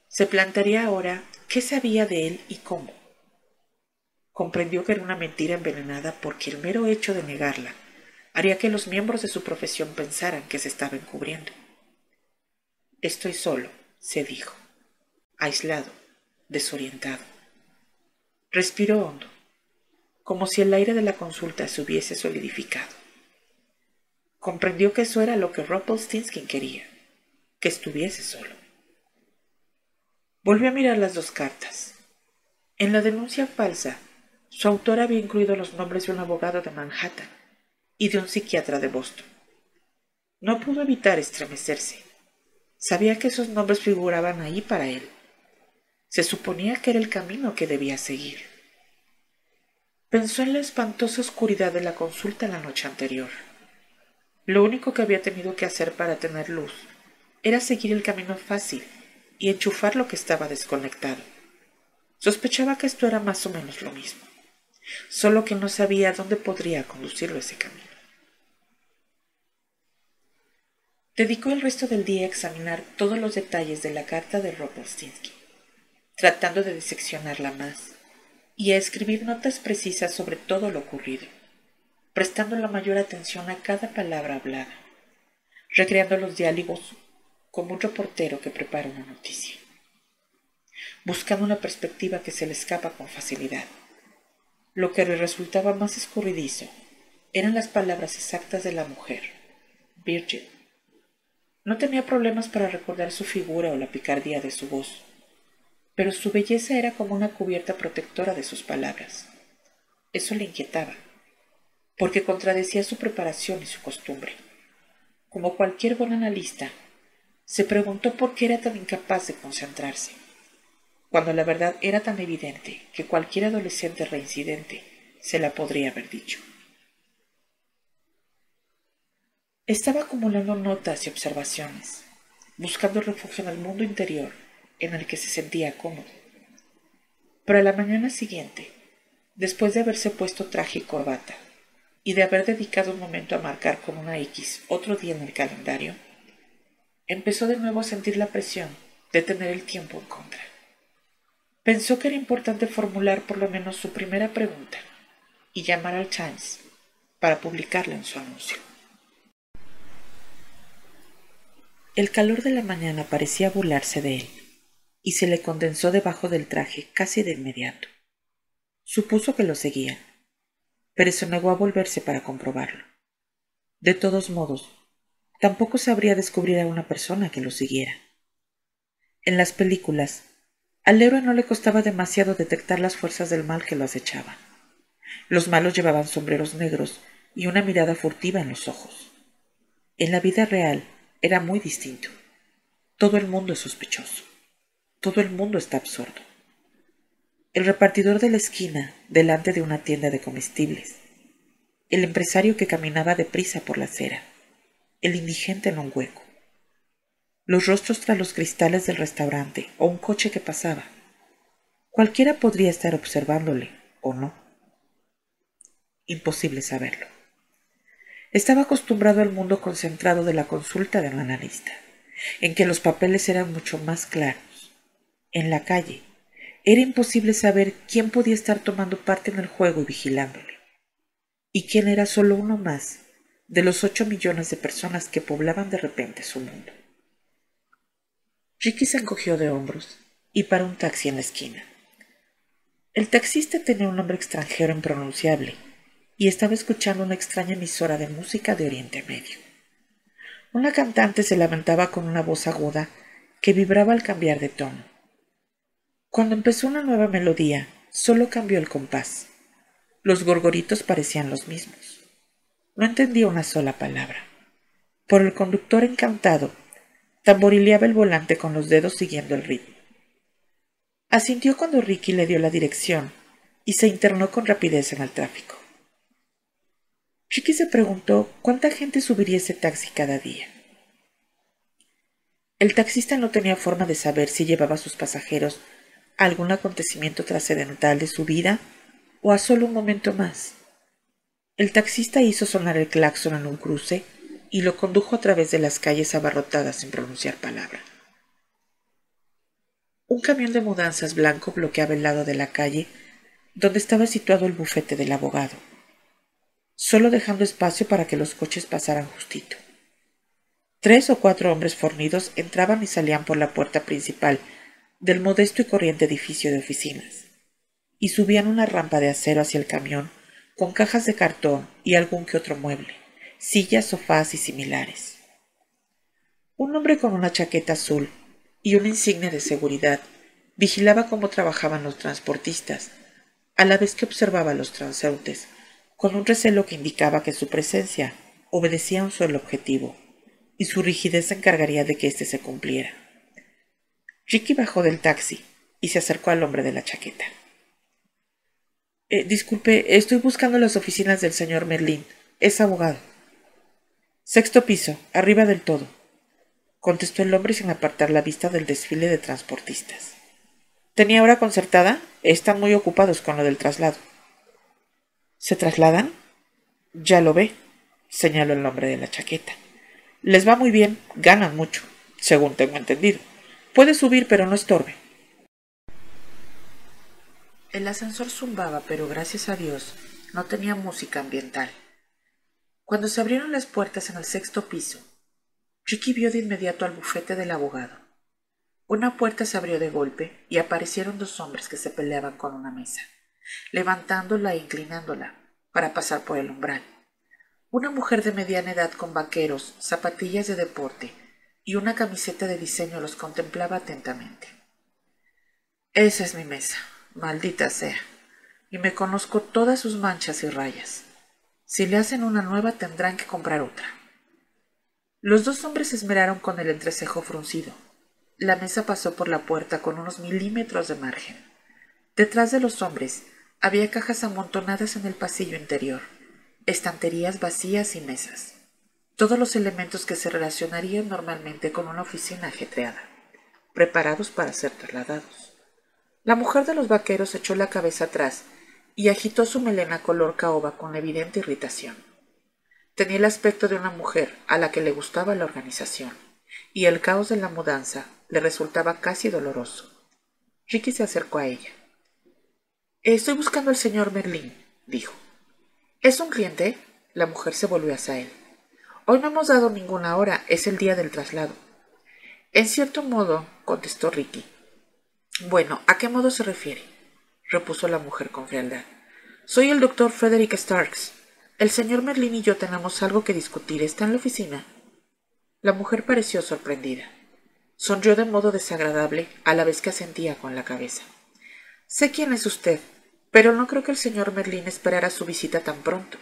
Speaker 1: se plantearía ahora qué sabía de él y cómo. Comprendió que era una mentira envenenada porque el mero hecho de negarla haría que los miembros de su profesión pensaran que se estaba encubriendo. Estoy solo, se dijo, aislado, desorientado. Respiró hondo, como si el aire de la consulta se hubiese solidificado. Comprendió que eso era lo que Rumpelstiltskin quería, que estuviese solo. Volvió a mirar las dos cartas. En la denuncia falsa, su autor había incluido los nombres de un abogado de Manhattan y de un psiquiatra de Boston. No pudo evitar estremecerse. Sabía que esos nombres figuraban ahí para él. Se suponía que era el camino que debía seguir. Pensó en la espantosa oscuridad de la consulta la noche anterior. Lo único que había tenido que hacer para tener luz era seguir el camino fácil y enchufar lo que estaba desconectado. Sospechaba que esto era más o menos lo mismo, solo que no sabía dónde podría conducirlo ese camino. Dedicó el resto del día a examinar todos los detalles de la carta de Robostinsky, tratando de diseccionarla más y a escribir notas precisas sobre todo lo ocurrido, prestando la mayor atención a cada palabra hablada, recreando los diálogos como un reportero que prepara una noticia, buscando una perspectiva que se le escapa con facilidad. Lo que le resultaba más escurridizo eran las palabras exactas de la mujer, Virgin. No tenía problemas para recordar su figura o la picardía de su voz, pero su belleza era como una cubierta protectora de sus palabras. Eso le inquietaba, porque contradecía su preparación y su costumbre. Como cualquier buen analista, se preguntó por qué era tan incapaz de concentrarse, cuando la verdad era tan evidente que cualquier adolescente reincidente se la podría haber dicho. Estaba acumulando notas y observaciones, buscando refugio en el mundo interior en el que se sentía cómodo. Pero a la mañana siguiente, después de haberse puesto traje y corbata, y de haber dedicado un momento a marcar con una X otro día en el calendario, empezó de nuevo a sentir la presión de tener el tiempo en contra. Pensó que era importante formular por lo menos su primera pregunta y llamar al Times para publicarla en su anuncio. El calor de la mañana parecía burlarse de él y se le condensó debajo del traje casi de inmediato. Supuso que lo seguía, pero se negó a volverse para comprobarlo. De todos modos, tampoco sabría descubrir a una persona que lo siguiera. En las películas, al héroe no le costaba demasiado detectar las fuerzas del mal que lo acechaban. Los malos llevaban sombreros negros y una mirada furtiva en los ojos. En la vida real era muy distinto. Todo el mundo es sospechoso. Todo el mundo está absorto. El repartidor de la esquina, delante de una tienda de comestibles. El empresario que caminaba deprisa por la acera el indigente en un hueco. Los rostros tras los cristales del restaurante o un coche que pasaba. Cualquiera podría estar observándole o no. Imposible saberlo. Estaba acostumbrado al mundo concentrado de la consulta del analista, en que los papeles eran mucho más claros. En la calle, era imposible saber quién podía estar tomando parte en el juego y vigilándole, y quién era solo uno más de los ocho millones de personas que poblaban de repente su mundo. Ricky se encogió de hombros y paró un taxi en la esquina. El taxista tenía un nombre extranjero impronunciable y estaba escuchando una extraña emisora de música de Oriente Medio. Una cantante se lamentaba con una voz aguda que vibraba al cambiar de tono. Cuando empezó una nueva melodía, solo cambió el compás. Los gorgoritos parecían los mismos. No entendía una sola palabra. Por el conductor encantado, tamborileaba el volante con los dedos siguiendo el ritmo. Asintió cuando Ricky le dio la dirección y se internó con rapidez en el tráfico. Chiqui se preguntó cuánta gente subiría ese taxi cada día. El taxista no tenía forma de saber si llevaba a sus pasajeros a algún acontecimiento trascendental de su vida o a solo un momento más. El taxista hizo sonar el claxon en un cruce y lo condujo a través de las calles abarrotadas sin pronunciar palabra. Un camión de mudanzas blanco bloqueaba el lado de la calle donde estaba situado el bufete del abogado solo dejando espacio para que los coches pasaran justito. Tres o cuatro hombres fornidos entraban y salían por la puerta principal del modesto y corriente edificio de oficinas, y subían una rampa de acero hacia el camión con cajas de cartón y algún que otro mueble, sillas, sofás y similares. Un hombre con una chaqueta azul y una insignia de seguridad vigilaba cómo trabajaban los transportistas, a la vez que observaba a los transeúntes con un recelo que indicaba que su presencia obedecía a un solo objetivo, y su rigidez se encargaría de que éste se cumpliera. Ricky bajó del taxi y se acercó al hombre de la chaqueta. Eh, disculpe, estoy buscando las oficinas del señor Merlín. Es abogado. Sexto piso, arriba del todo, contestó el hombre sin apartar la vista del desfile de transportistas. ¿Tenía hora concertada? Están muy ocupados con lo del traslado. ¿Se trasladan? Ya lo ve, señaló el hombre de la chaqueta. Les va muy bien, ganan mucho, según tengo entendido. Puede subir, pero no estorbe. El ascensor zumbaba, pero gracias a Dios no tenía música ambiental. Cuando se abrieron las puertas en el sexto piso, Ricky vio de inmediato al bufete del abogado. Una puerta se abrió de golpe y aparecieron dos hombres que se peleaban con una mesa levantándola e inclinándola para pasar por el umbral. Una mujer de mediana edad con vaqueros, zapatillas de deporte y una camiseta de diseño los contemplaba atentamente. Esa es mi mesa, maldita sea, y me conozco todas sus manchas y rayas. Si le hacen una nueva tendrán que comprar otra. Los dos hombres se esmeraron con el entrecejo fruncido. La mesa pasó por la puerta con unos milímetros de margen. Detrás de los hombres había cajas amontonadas en el pasillo interior, estanterías vacías y mesas. Todos los elementos que se relacionarían normalmente con una oficina ajetreada, preparados para ser trasladados. La mujer de los vaqueros echó la cabeza atrás y agitó su melena color caoba con evidente irritación. Tenía el aspecto de una mujer a la que le gustaba la organización, y el caos de la mudanza le resultaba casi doloroso. Ricky se acercó a ella. Estoy buscando al señor Merlín, dijo. ¿Es un cliente? La mujer se volvió hacia él. Hoy no hemos dado ninguna hora, es el día del traslado. En cierto modo, contestó Ricky. Bueno, ¿a qué modo se refiere? Repuso la mujer con frialdad. Soy el doctor Frederick Starks. El señor Merlín y yo tenemos algo que discutir. ¿Está en la oficina? La mujer pareció sorprendida. Sonrió de modo desagradable a la vez que asentía con la cabeza. Sé quién es usted, pero no creo que el señor Merlín esperara su visita tan pronto.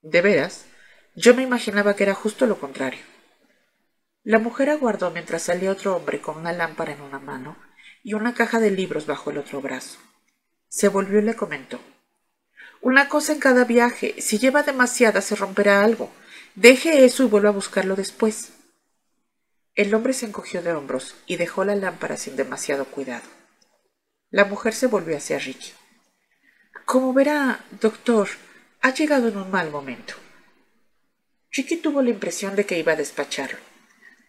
Speaker 1: ¿De veras? Yo me imaginaba que era justo lo contrario. La mujer aguardó mientras salía otro hombre con una lámpara en una mano y una caja de libros bajo el otro brazo. Se volvió y le comentó. Una cosa en cada viaje. Si lleva demasiada se romperá algo. Deje eso y vuelva a buscarlo después. El hombre se encogió de hombros y dejó la lámpara sin demasiado cuidado. La mujer se volvió hacia Ricky. Como verá, doctor, ha llegado en un mal momento. Ricky tuvo la impresión de que iba a despacharlo,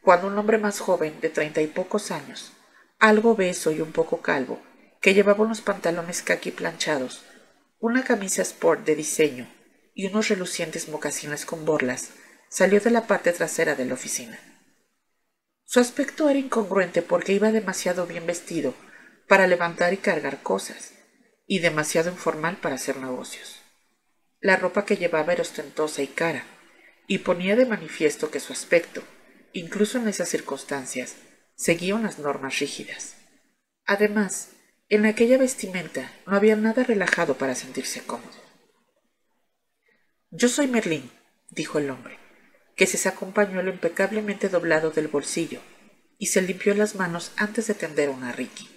Speaker 1: cuando un hombre más joven, de treinta y pocos años, algo beso y un poco calvo, que llevaba unos pantalones caqui planchados, una camisa sport de diseño y unos relucientes mocasines con borlas, salió de la parte trasera de la oficina. Su aspecto era incongruente porque iba demasiado bien vestido para levantar y cargar cosas, y demasiado informal para hacer negocios. La ropa que llevaba era ostentosa y cara, y ponía de manifiesto que su aspecto, incluso en esas circunstancias, seguía unas normas rígidas. Además, en aquella vestimenta no había nada relajado para sentirse cómodo. Yo soy Merlín, dijo el hombre que se sacó un pañuelo impecablemente doblado del bolsillo y se limpió las manos antes de tender una Ricky.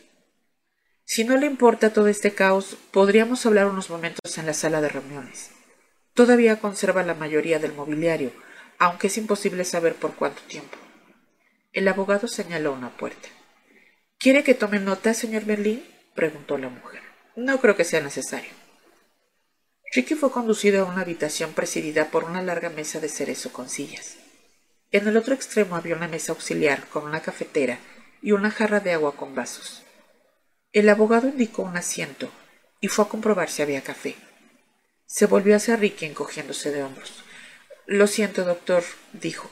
Speaker 1: Si no le importa todo este caos, podríamos hablar unos momentos en la sala de reuniones. Todavía conserva la mayoría del mobiliario, aunque es imposible saber por cuánto tiempo. El abogado señaló una puerta. ¿Quiere que tome nota, señor Merlín? Preguntó la mujer. No creo que sea necesario. Ricky fue conducido a una habitación presidida por una larga mesa de cerezo con sillas. En el otro extremo había una mesa auxiliar con una cafetera y una jarra de agua con vasos. El abogado indicó un asiento y fue a comprobar si había café. Se volvió hacia Ricky encogiéndose de hombros. Lo siento, doctor, dijo.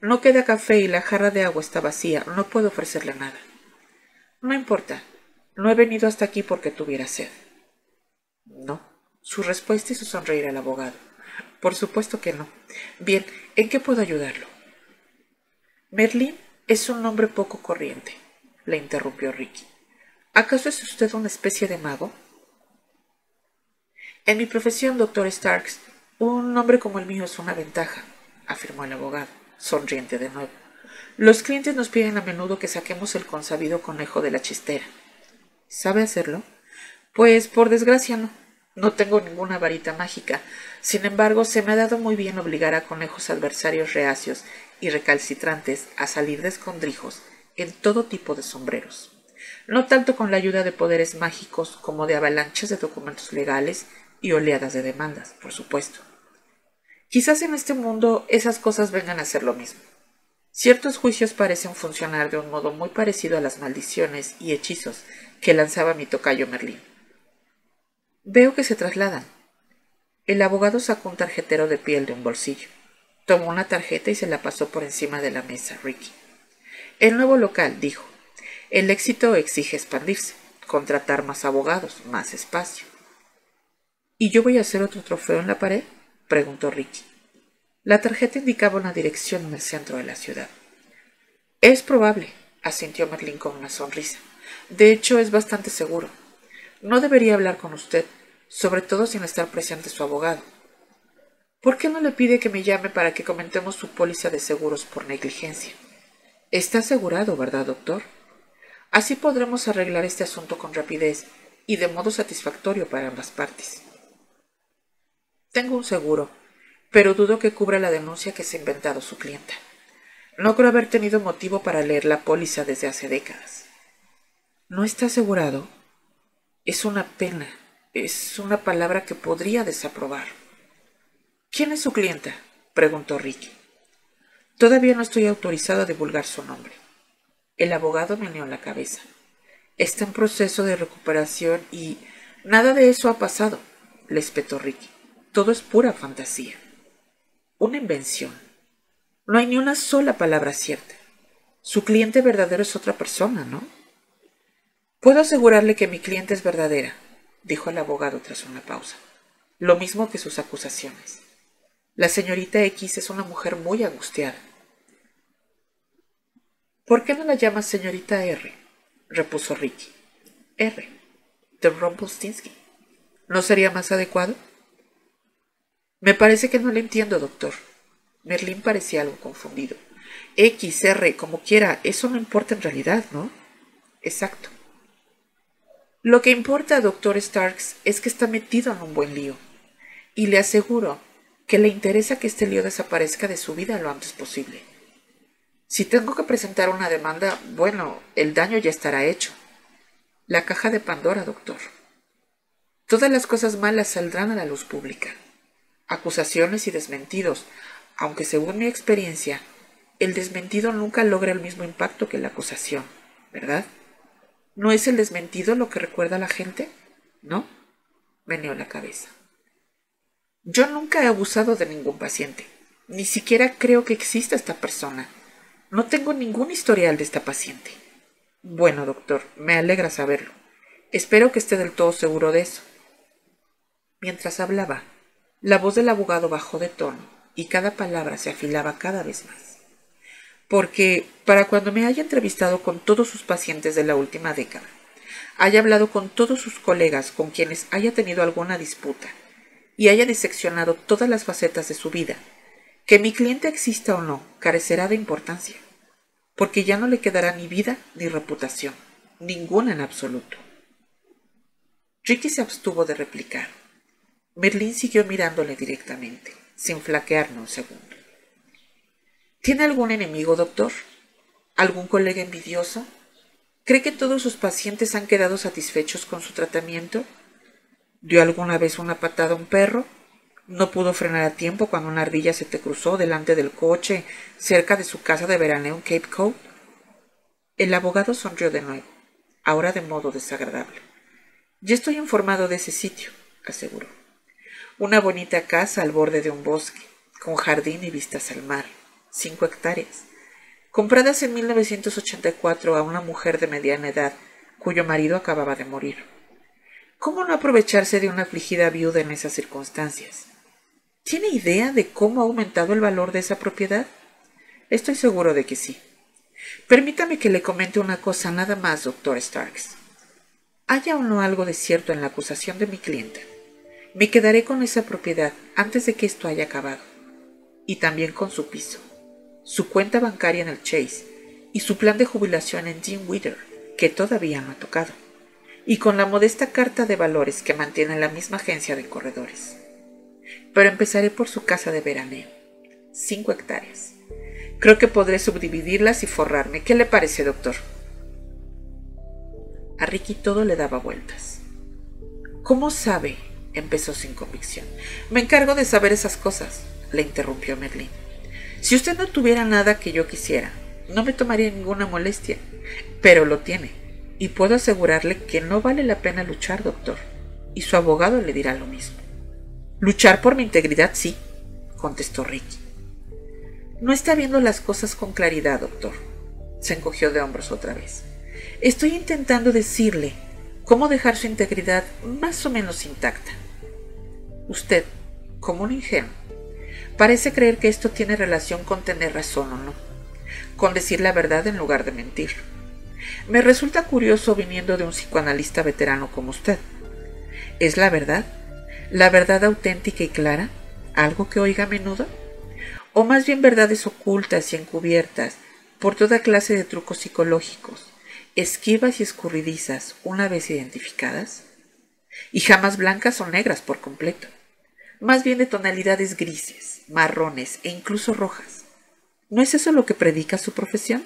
Speaker 1: No queda café y la jarra de agua está vacía. No puedo ofrecerle nada. No importa. No he venido hasta aquí porque tuviera sed. No, su respuesta hizo sonreír al abogado. Por supuesto que no. Bien, ¿en qué puedo ayudarlo? Merlín es un nombre poco corriente, le interrumpió Ricky. ¿Acaso es usted una especie de mago? En mi profesión, doctor Starks, un nombre como el mío es una ventaja, afirmó el abogado, sonriente de nuevo. Los clientes nos piden a menudo que saquemos el consabido conejo de la chistera. ¿Sabe hacerlo? Pues por desgracia no. No tengo ninguna varita mágica. Sin embargo, se me ha dado muy bien obligar a conejos adversarios reacios y recalcitrantes a salir de escondrijos en todo tipo de sombreros. No tanto con la ayuda de poderes mágicos como de avalanchas de documentos legales y oleadas de demandas, por supuesto. Quizás en este mundo esas cosas vengan a ser lo mismo. Ciertos juicios parecen funcionar de un modo muy parecido a las maldiciones y hechizos que lanzaba mi tocayo Merlín. Veo que se trasladan. El abogado sacó un tarjetero de piel de un bolsillo. Tomó una tarjeta y se la pasó por encima de la mesa Ricky. El nuevo local, dijo. El éxito exige expandirse, contratar más abogados, más espacio. ¿Y yo voy a hacer otro trofeo en la pared? preguntó Ricky. La tarjeta indicaba una dirección en el centro de la ciudad. Es probable, asintió Merlin con una sonrisa. De hecho, es bastante seguro. No debería hablar con usted, sobre todo sin estar presente su abogado. ¿Por qué no le pide que me llame para que comentemos su póliza de seguros por negligencia? Está asegurado, ¿verdad, doctor? Así podremos arreglar este asunto con rapidez y de modo satisfactorio para ambas partes. Tengo un seguro, pero dudo que cubra la denuncia que se ha inventado su clienta. No creo haber tenido motivo para leer la póliza desde hace décadas. ¿No está asegurado? Es una pena, es una palabra que podría desaprobar. ¿Quién es su clienta? preguntó Ricky. Todavía no estoy autorizado a divulgar su nombre. El abogado meneó la cabeza. Está en proceso de recuperación y nada de eso ha pasado, le espetó Ricky. Todo es pura fantasía. Una invención. No hay ni una sola palabra cierta. Su cliente verdadero es otra persona, ¿no? Puedo asegurarle que mi cliente es verdadera, dijo el abogado tras una pausa. Lo mismo que sus acusaciones. La señorita X es una mujer muy angustiada. ¿Por qué no la llamas señorita R? repuso Ricky. R. de Rumpelstiltskin. ¿No sería más adecuado? Me parece que no le entiendo, doctor. Merlín parecía algo confundido. X, R, como quiera, eso no importa en realidad, ¿no? Exacto. Lo que importa, doctor Starks, es que está metido en un buen lío. Y le aseguro que le interesa que este lío desaparezca de su vida lo antes posible. Si tengo que presentar una demanda, bueno, el daño ya estará hecho. La caja de Pandora, doctor. Todas las cosas malas saldrán a la luz pública. Acusaciones y desmentidos, aunque según mi experiencia, el desmentido nunca logra el mismo impacto que la acusación, ¿verdad? ¿No es el desmentido lo que recuerda a la gente? ¿No? Meneó la cabeza. Yo nunca he abusado de ningún paciente. Ni siquiera creo que exista esta persona. No tengo ningún historial de esta paciente. Bueno, doctor, me alegra saberlo. Espero que esté del todo seguro de eso. Mientras hablaba, la voz del abogado bajó de tono y cada palabra se afilaba cada vez más. Porque para cuando me haya entrevistado con todos sus pacientes de la última década, haya hablado con todos sus colegas con quienes haya tenido alguna disputa y haya diseccionado todas las facetas de su vida, que mi cliente exista o no carecerá de importancia, porque ya no le quedará ni vida ni reputación, ninguna en absoluto. Ricky se abstuvo de replicar. Merlín siguió mirándole directamente, sin flaquearme un segundo. ¿Tiene algún enemigo, doctor? ¿Algún colega envidioso? ¿Cree que todos sus pacientes han quedado satisfechos con su tratamiento? ¿Dio alguna vez una patada a un perro? ¿No pudo frenar a tiempo cuando una ardilla se te cruzó delante del coche cerca de su casa de veraneo en Cape Cod? El abogado sonrió de nuevo, ahora de modo desagradable. Ya estoy informado de ese sitio, aseguró. Una bonita casa al borde de un bosque, con jardín y vistas al mar, cinco hectáreas, compradas en 1984 a una mujer de mediana edad cuyo marido acababa de morir. ¿Cómo no aprovecharse de una afligida viuda en esas circunstancias? ¿Tiene idea de cómo ha aumentado el valor de esa propiedad? Estoy seguro de que sí. Permítame que le comente una cosa nada más, doctor Starks. ¿Haya o no algo de cierto en la acusación de mi cliente? Me quedaré con esa propiedad antes de que esto haya acabado. Y también con su piso, su cuenta bancaria en el Chase y su plan de jubilación en Jim Wither, que todavía no ha tocado. Y con la modesta carta de valores que mantiene la misma agencia de corredores. Pero empezaré por su casa de veraneo. Cinco hectáreas. Creo que podré subdividirlas y forrarme. ¿Qué le parece, doctor? A Ricky todo le daba vueltas. ¿Cómo sabe? Empezó sin convicción. Me encargo de saber esas cosas, le interrumpió Merlin. Si usted no tuviera nada que yo quisiera, no me tomaría ninguna molestia, pero lo tiene, y puedo asegurarle que no vale la pena luchar, doctor, y su abogado le dirá lo mismo. Luchar por mi integridad, sí, contestó Ricky. No está viendo las cosas con claridad, doctor, se encogió de hombros otra vez. Estoy intentando decirle cómo dejar su integridad más o menos intacta. Usted, como un ingenuo, parece creer que esto tiene relación con tener razón o no, con decir la verdad en lugar de mentir. Me resulta curioso viniendo de un psicoanalista veterano como usted. ¿Es la verdad? ¿La verdad auténtica y clara? ¿Algo que oiga a menudo? ¿O más bien verdades ocultas y encubiertas por toda clase de trucos psicológicos, esquivas y escurridizas una vez identificadas, y jamás blancas o negras por completo, más bien de tonalidades grises, marrones e incluso rojas. ¿No es eso lo que predica su profesión?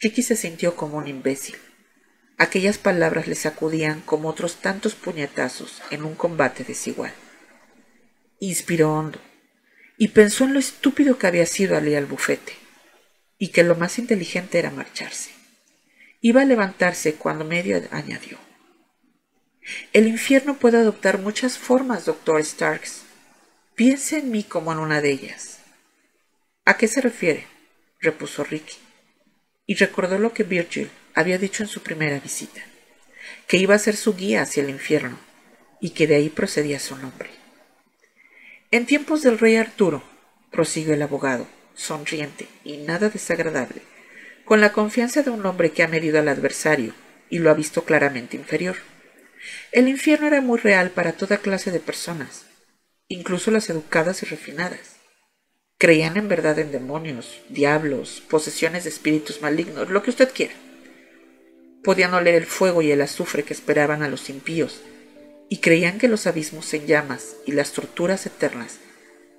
Speaker 1: Ricky se sintió como un imbécil. Aquellas palabras le sacudían como otros tantos puñetazos en un combate desigual. Inspiró hondo y pensó en lo estúpido que había sido al al bufete y que lo más inteligente era marcharse. Iba a levantarse cuando medio añadió. El infierno puede adoptar muchas formas, doctor Starks. Piense en mí como en una de ellas. ¿A qué se refiere? repuso Ricky, y recordó lo que Virgil había dicho en su primera visita, que iba a ser su guía hacia el infierno, y que de ahí procedía su nombre. En tiempos del rey Arturo, prosiguió el abogado, sonriente y nada desagradable, con la confianza de un hombre que ha medido al adversario y lo ha visto claramente inferior. El infierno era muy real para toda clase de personas, incluso las educadas y refinadas. Creían en verdad en demonios, diablos, posesiones de espíritus malignos, lo que usted quiera. Podían oler el fuego y el azufre que esperaban a los impíos, y creían que los abismos en llamas y las torturas eternas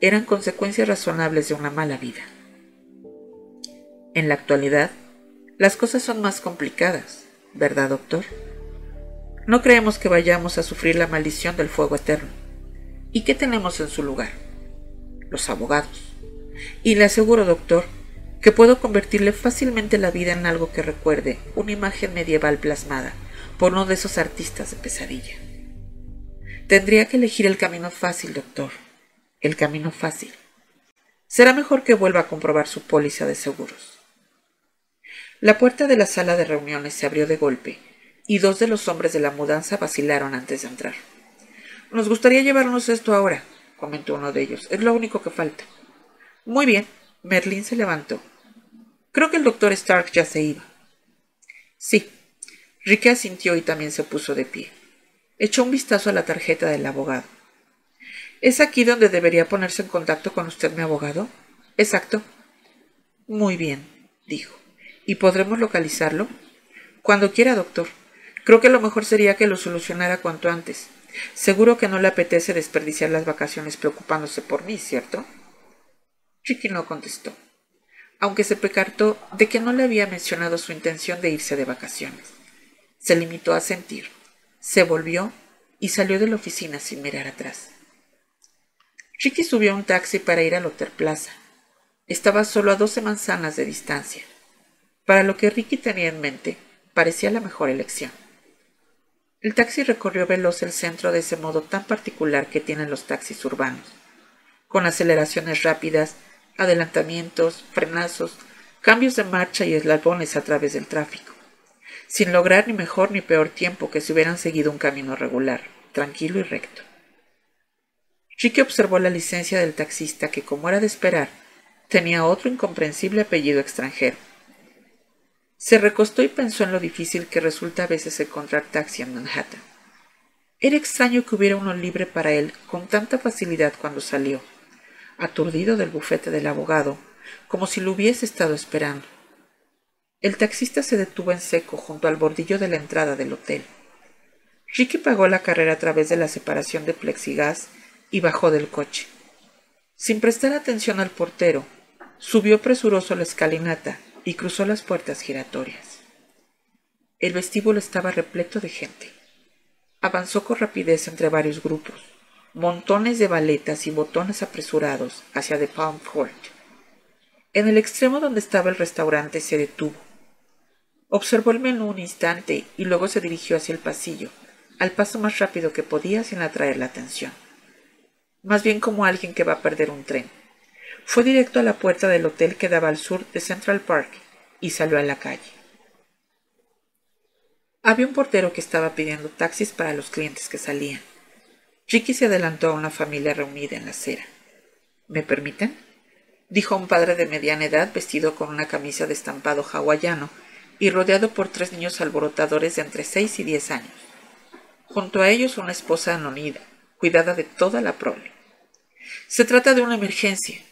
Speaker 1: eran consecuencias razonables de una mala vida. En la actualidad, las cosas son más complicadas, ¿verdad, doctor? No creemos que vayamos a sufrir la maldición del fuego eterno. ¿Y qué tenemos en su lugar? los abogados. Y le aseguro, doctor, que puedo convertirle fácilmente la vida en algo que recuerde una imagen medieval plasmada por uno de esos artistas de pesadilla. Tendría que elegir el camino fácil, doctor. El camino fácil. Será mejor que vuelva a comprobar su póliza de seguros. La puerta de la sala de reuniones se abrió de golpe y dos de los hombres de la mudanza vacilaron antes de entrar. Nos gustaría llevarnos esto ahora, comentó uno de ellos. Es lo único que falta. Muy bien. Merlín se levantó. Creo que el doctor Stark ya se iba. Sí. Ricky asintió y también se puso de pie. Echó un vistazo a la tarjeta del abogado. ¿Es aquí donde debería ponerse en contacto con usted, mi abogado? Exacto. Muy bien, dijo. ¿Y podremos localizarlo? Cuando quiera, doctor. Creo que lo mejor sería que lo solucionara cuanto antes. Seguro que no le apetece desperdiciar las vacaciones preocupándose por mí, ¿cierto? Ricky no contestó, aunque se pecartó de que no le había mencionado su intención de irse de vacaciones. Se limitó a sentir, se volvió y salió de la oficina sin mirar atrás. Ricky subió a un taxi para ir al Hotel Plaza. Estaba solo a doce manzanas de distancia. Para lo que Ricky tenía en mente, parecía la mejor elección. El taxi recorrió veloz el centro de ese modo tan particular que tienen los taxis urbanos, con aceleraciones rápidas, adelantamientos, frenazos, cambios de marcha y eslabones a través del tráfico, sin lograr ni mejor ni peor tiempo que si hubieran seguido un camino regular, tranquilo y recto. Chique observó la licencia del taxista que, como era de esperar, tenía otro incomprensible apellido extranjero se recostó y pensó en lo difícil que resulta a veces encontrar taxi en Manhattan. Era extraño que hubiera uno libre para él con tanta facilidad cuando salió, aturdido del bufete del abogado, como si lo hubiese estado esperando. El taxista se detuvo en seco junto al bordillo de la entrada del hotel. Ricky pagó la carrera a través de la separación de plexigás y bajó del coche. Sin prestar atención al portero, subió presuroso la escalinata y cruzó las puertas giratorias. El vestíbulo estaba repleto de gente. Avanzó con rapidez entre varios grupos, montones de baletas y botones apresurados hacia The Palm Court. En el extremo donde estaba el restaurante se detuvo. Observó el menú un instante y luego se dirigió hacia el pasillo, al paso más rápido que podía sin atraer la atención. Más bien como alguien que va a perder un tren. Fue directo a la puerta del hotel que daba al sur de Central Park y salió a la calle. Había un portero que estaba pidiendo taxis para los clientes que salían. Ricky se adelantó a una familia reunida en la acera. ¿Me permiten? dijo un padre de mediana edad vestido con una camisa de estampado hawaiano y rodeado por tres niños alborotadores de entre seis y diez años. Junto a ellos una esposa anonida, cuidada de toda la prole. Se trata de una emergencia,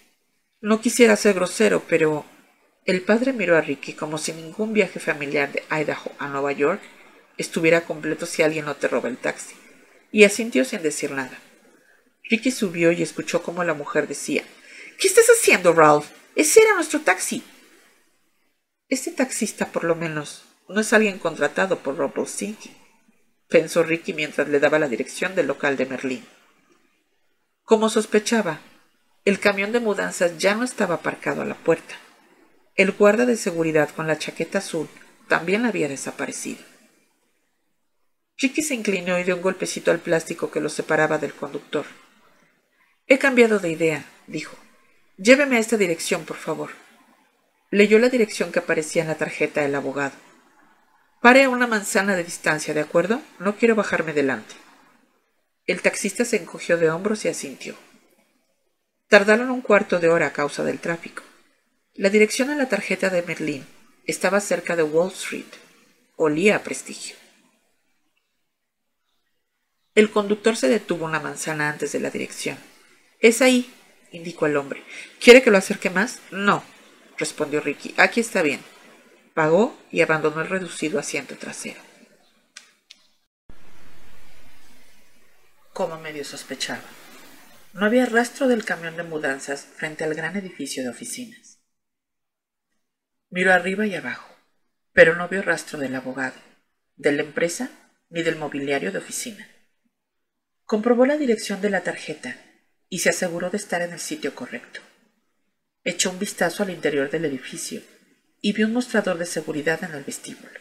Speaker 1: no quisiera ser grosero, pero el padre miró a Ricky como si ningún viaje familiar de Idaho a Nueva York estuviera completo si alguien no te roba el taxi, y asintió sin decir nada. Ricky subió y escuchó cómo la mujer decía ¿Qué estás haciendo, Ralph? Ese era nuestro taxi. Este taxista, por lo menos, no es alguien contratado por Sinky, pensó Ricky mientras le daba la dirección del local de Merlín. Como sospechaba, el camión de mudanzas ya no estaba aparcado a la puerta. El guarda de seguridad con la chaqueta azul también había desaparecido. Chiqui se inclinó y dio un golpecito al plástico que lo separaba del conductor. He cambiado de idea, dijo. Lléveme a esta dirección, por favor. Leyó la dirección que aparecía en la tarjeta del abogado. Pare a una manzana de distancia, ¿de acuerdo? No quiero bajarme delante. El taxista se encogió de hombros y asintió. Tardaron un cuarto de hora a causa del tráfico. La dirección a la tarjeta de Merlín estaba cerca de Wall Street. Olía a prestigio. El conductor se detuvo una manzana antes de la dirección. Es ahí, indicó el hombre. ¿Quiere que lo acerque más? No, respondió Ricky. Aquí está bien. Pagó y abandonó el reducido asiento trasero. Como medio sospechaba. No había rastro del camión de mudanzas frente al gran edificio de oficinas. Miró arriba y abajo, pero no vio rastro del abogado, de la empresa ni del mobiliario de oficina. Comprobó la dirección de la tarjeta y se aseguró de estar en el sitio correcto. Echó un vistazo al interior del edificio y vio un mostrador de seguridad en el vestíbulo.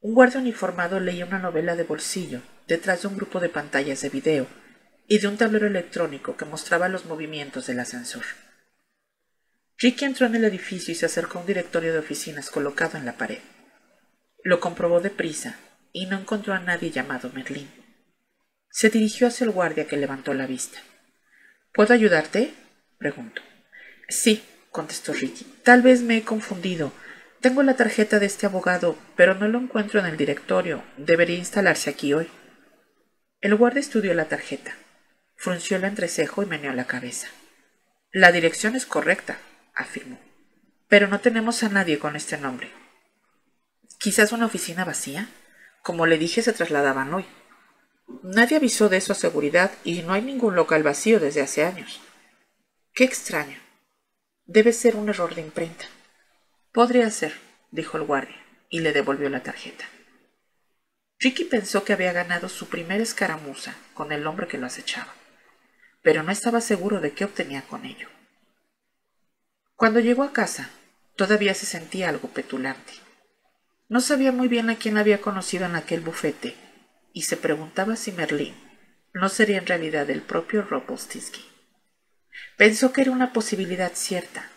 Speaker 1: Un guardia uniformado leía una novela de bolsillo detrás de un grupo de pantallas de video y de un tablero electrónico que mostraba los movimientos del ascensor. Ricky entró en el edificio y se acercó a un directorio de oficinas colocado en la pared. Lo comprobó deprisa y no encontró a nadie llamado Merlín. Se dirigió hacia el guardia que levantó la vista. ¿Puedo ayudarte? preguntó. Sí, contestó Ricky. Tal vez me he confundido. Tengo la tarjeta de este abogado, pero no lo encuentro en el directorio. Debería instalarse aquí hoy. El guardia estudió la tarjeta, frunció el entrecejo y meneó la cabeza. La dirección es correcta, afirmó, pero no tenemos a nadie con este nombre. Quizás una oficina vacía. Como le dije, se trasladaban hoy. Nadie avisó de eso a seguridad y no hay ningún local vacío desde hace años. Qué extraño. Debe ser un error de imprenta. Podría ser, dijo el guardia, y le devolvió la tarjeta. Ricky pensó que había ganado su primera escaramuza con el hombre que lo acechaba, pero no estaba seguro de qué obtenía con ello. Cuando llegó a casa, todavía se sentía algo petulante. No sabía muy bien a quién había conocido en aquel bufete y se preguntaba si Merlín no sería en realidad el propio Ropolstinsky. Pensó que era una posibilidad cierta,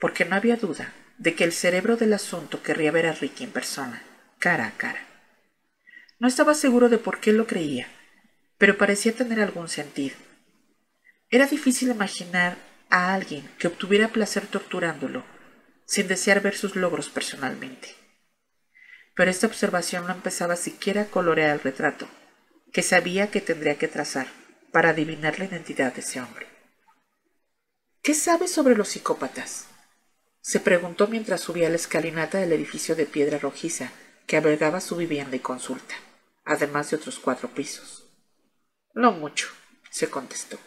Speaker 1: porque no había duda de que el cerebro del asunto querría ver a Ricky en persona, cara a cara. No estaba seguro de por qué lo creía, pero parecía tener algún sentido. Era difícil imaginar a alguien que obtuviera placer torturándolo, sin desear ver sus logros personalmente. Pero esta observación no empezaba siquiera a colorear el retrato, que sabía que tendría que trazar para adivinar la identidad de ese hombre. ¿Qué sabes sobre los psicópatas? se preguntó mientras subía la escalinata del edificio de piedra rojiza que albergaba su vivienda y consulta además de otros cuatro pisos. No mucho, se contestó.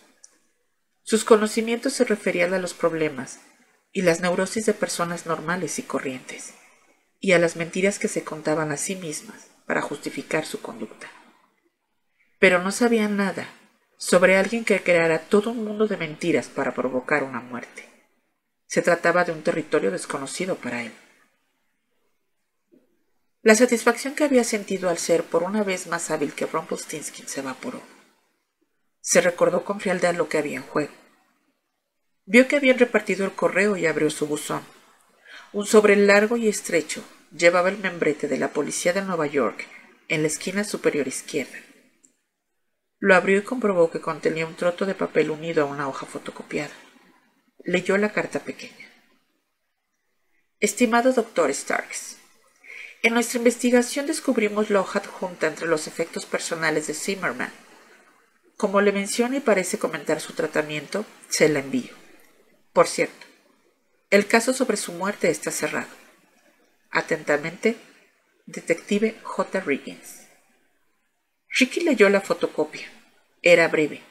Speaker 1: Sus conocimientos se referían a los problemas y las neurosis de personas normales y corrientes, y a las mentiras que se contaban a sí mismas para justificar su conducta. Pero no sabía nada sobre alguien que creara todo un mundo de mentiras para provocar una muerte. Se trataba de un territorio desconocido para él. La satisfacción que había sentido al ser por una vez más hábil que Rumpelstiltskin se evaporó. Se recordó con frialdad lo que había en juego. Vio que habían repartido el correo y abrió su buzón. Un sobre largo y estrecho llevaba el membrete de la policía de Nueva York en la esquina superior izquierda. Lo abrió y comprobó que contenía un troto de papel unido a una hoja fotocopiada. Leyó la carta pequeña. Estimado doctor Starks, en nuestra investigación descubrimos la hoja adjunta entre los efectos personales de Zimmerman. Como le menciona y parece comentar su tratamiento, se la envío. Por cierto, el caso sobre su muerte está cerrado. Atentamente, Detective J. Riggins. Ricky leyó la fotocopia. Era breve,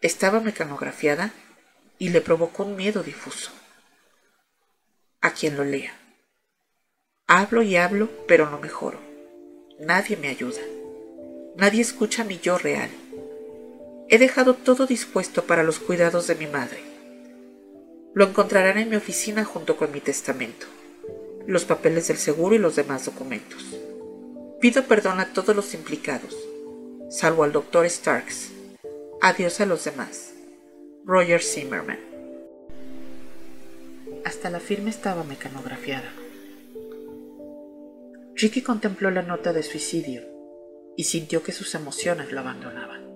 Speaker 1: estaba mecanografiada y le provocó un miedo difuso. A quien lo lea. Hablo y hablo, pero no mejoro. Nadie me ayuda. Nadie escucha mi yo real. He dejado todo dispuesto para los cuidados de mi madre. Lo encontrarán en mi oficina junto con mi testamento, los papeles del seguro y los demás documentos. Pido perdón a todos los implicados, salvo al doctor Starks. Adiós a los demás. Roger Zimmerman. Hasta la firma estaba mecanografiada. Ricky contempló la nota de suicidio y sintió que sus emociones lo abandonaban.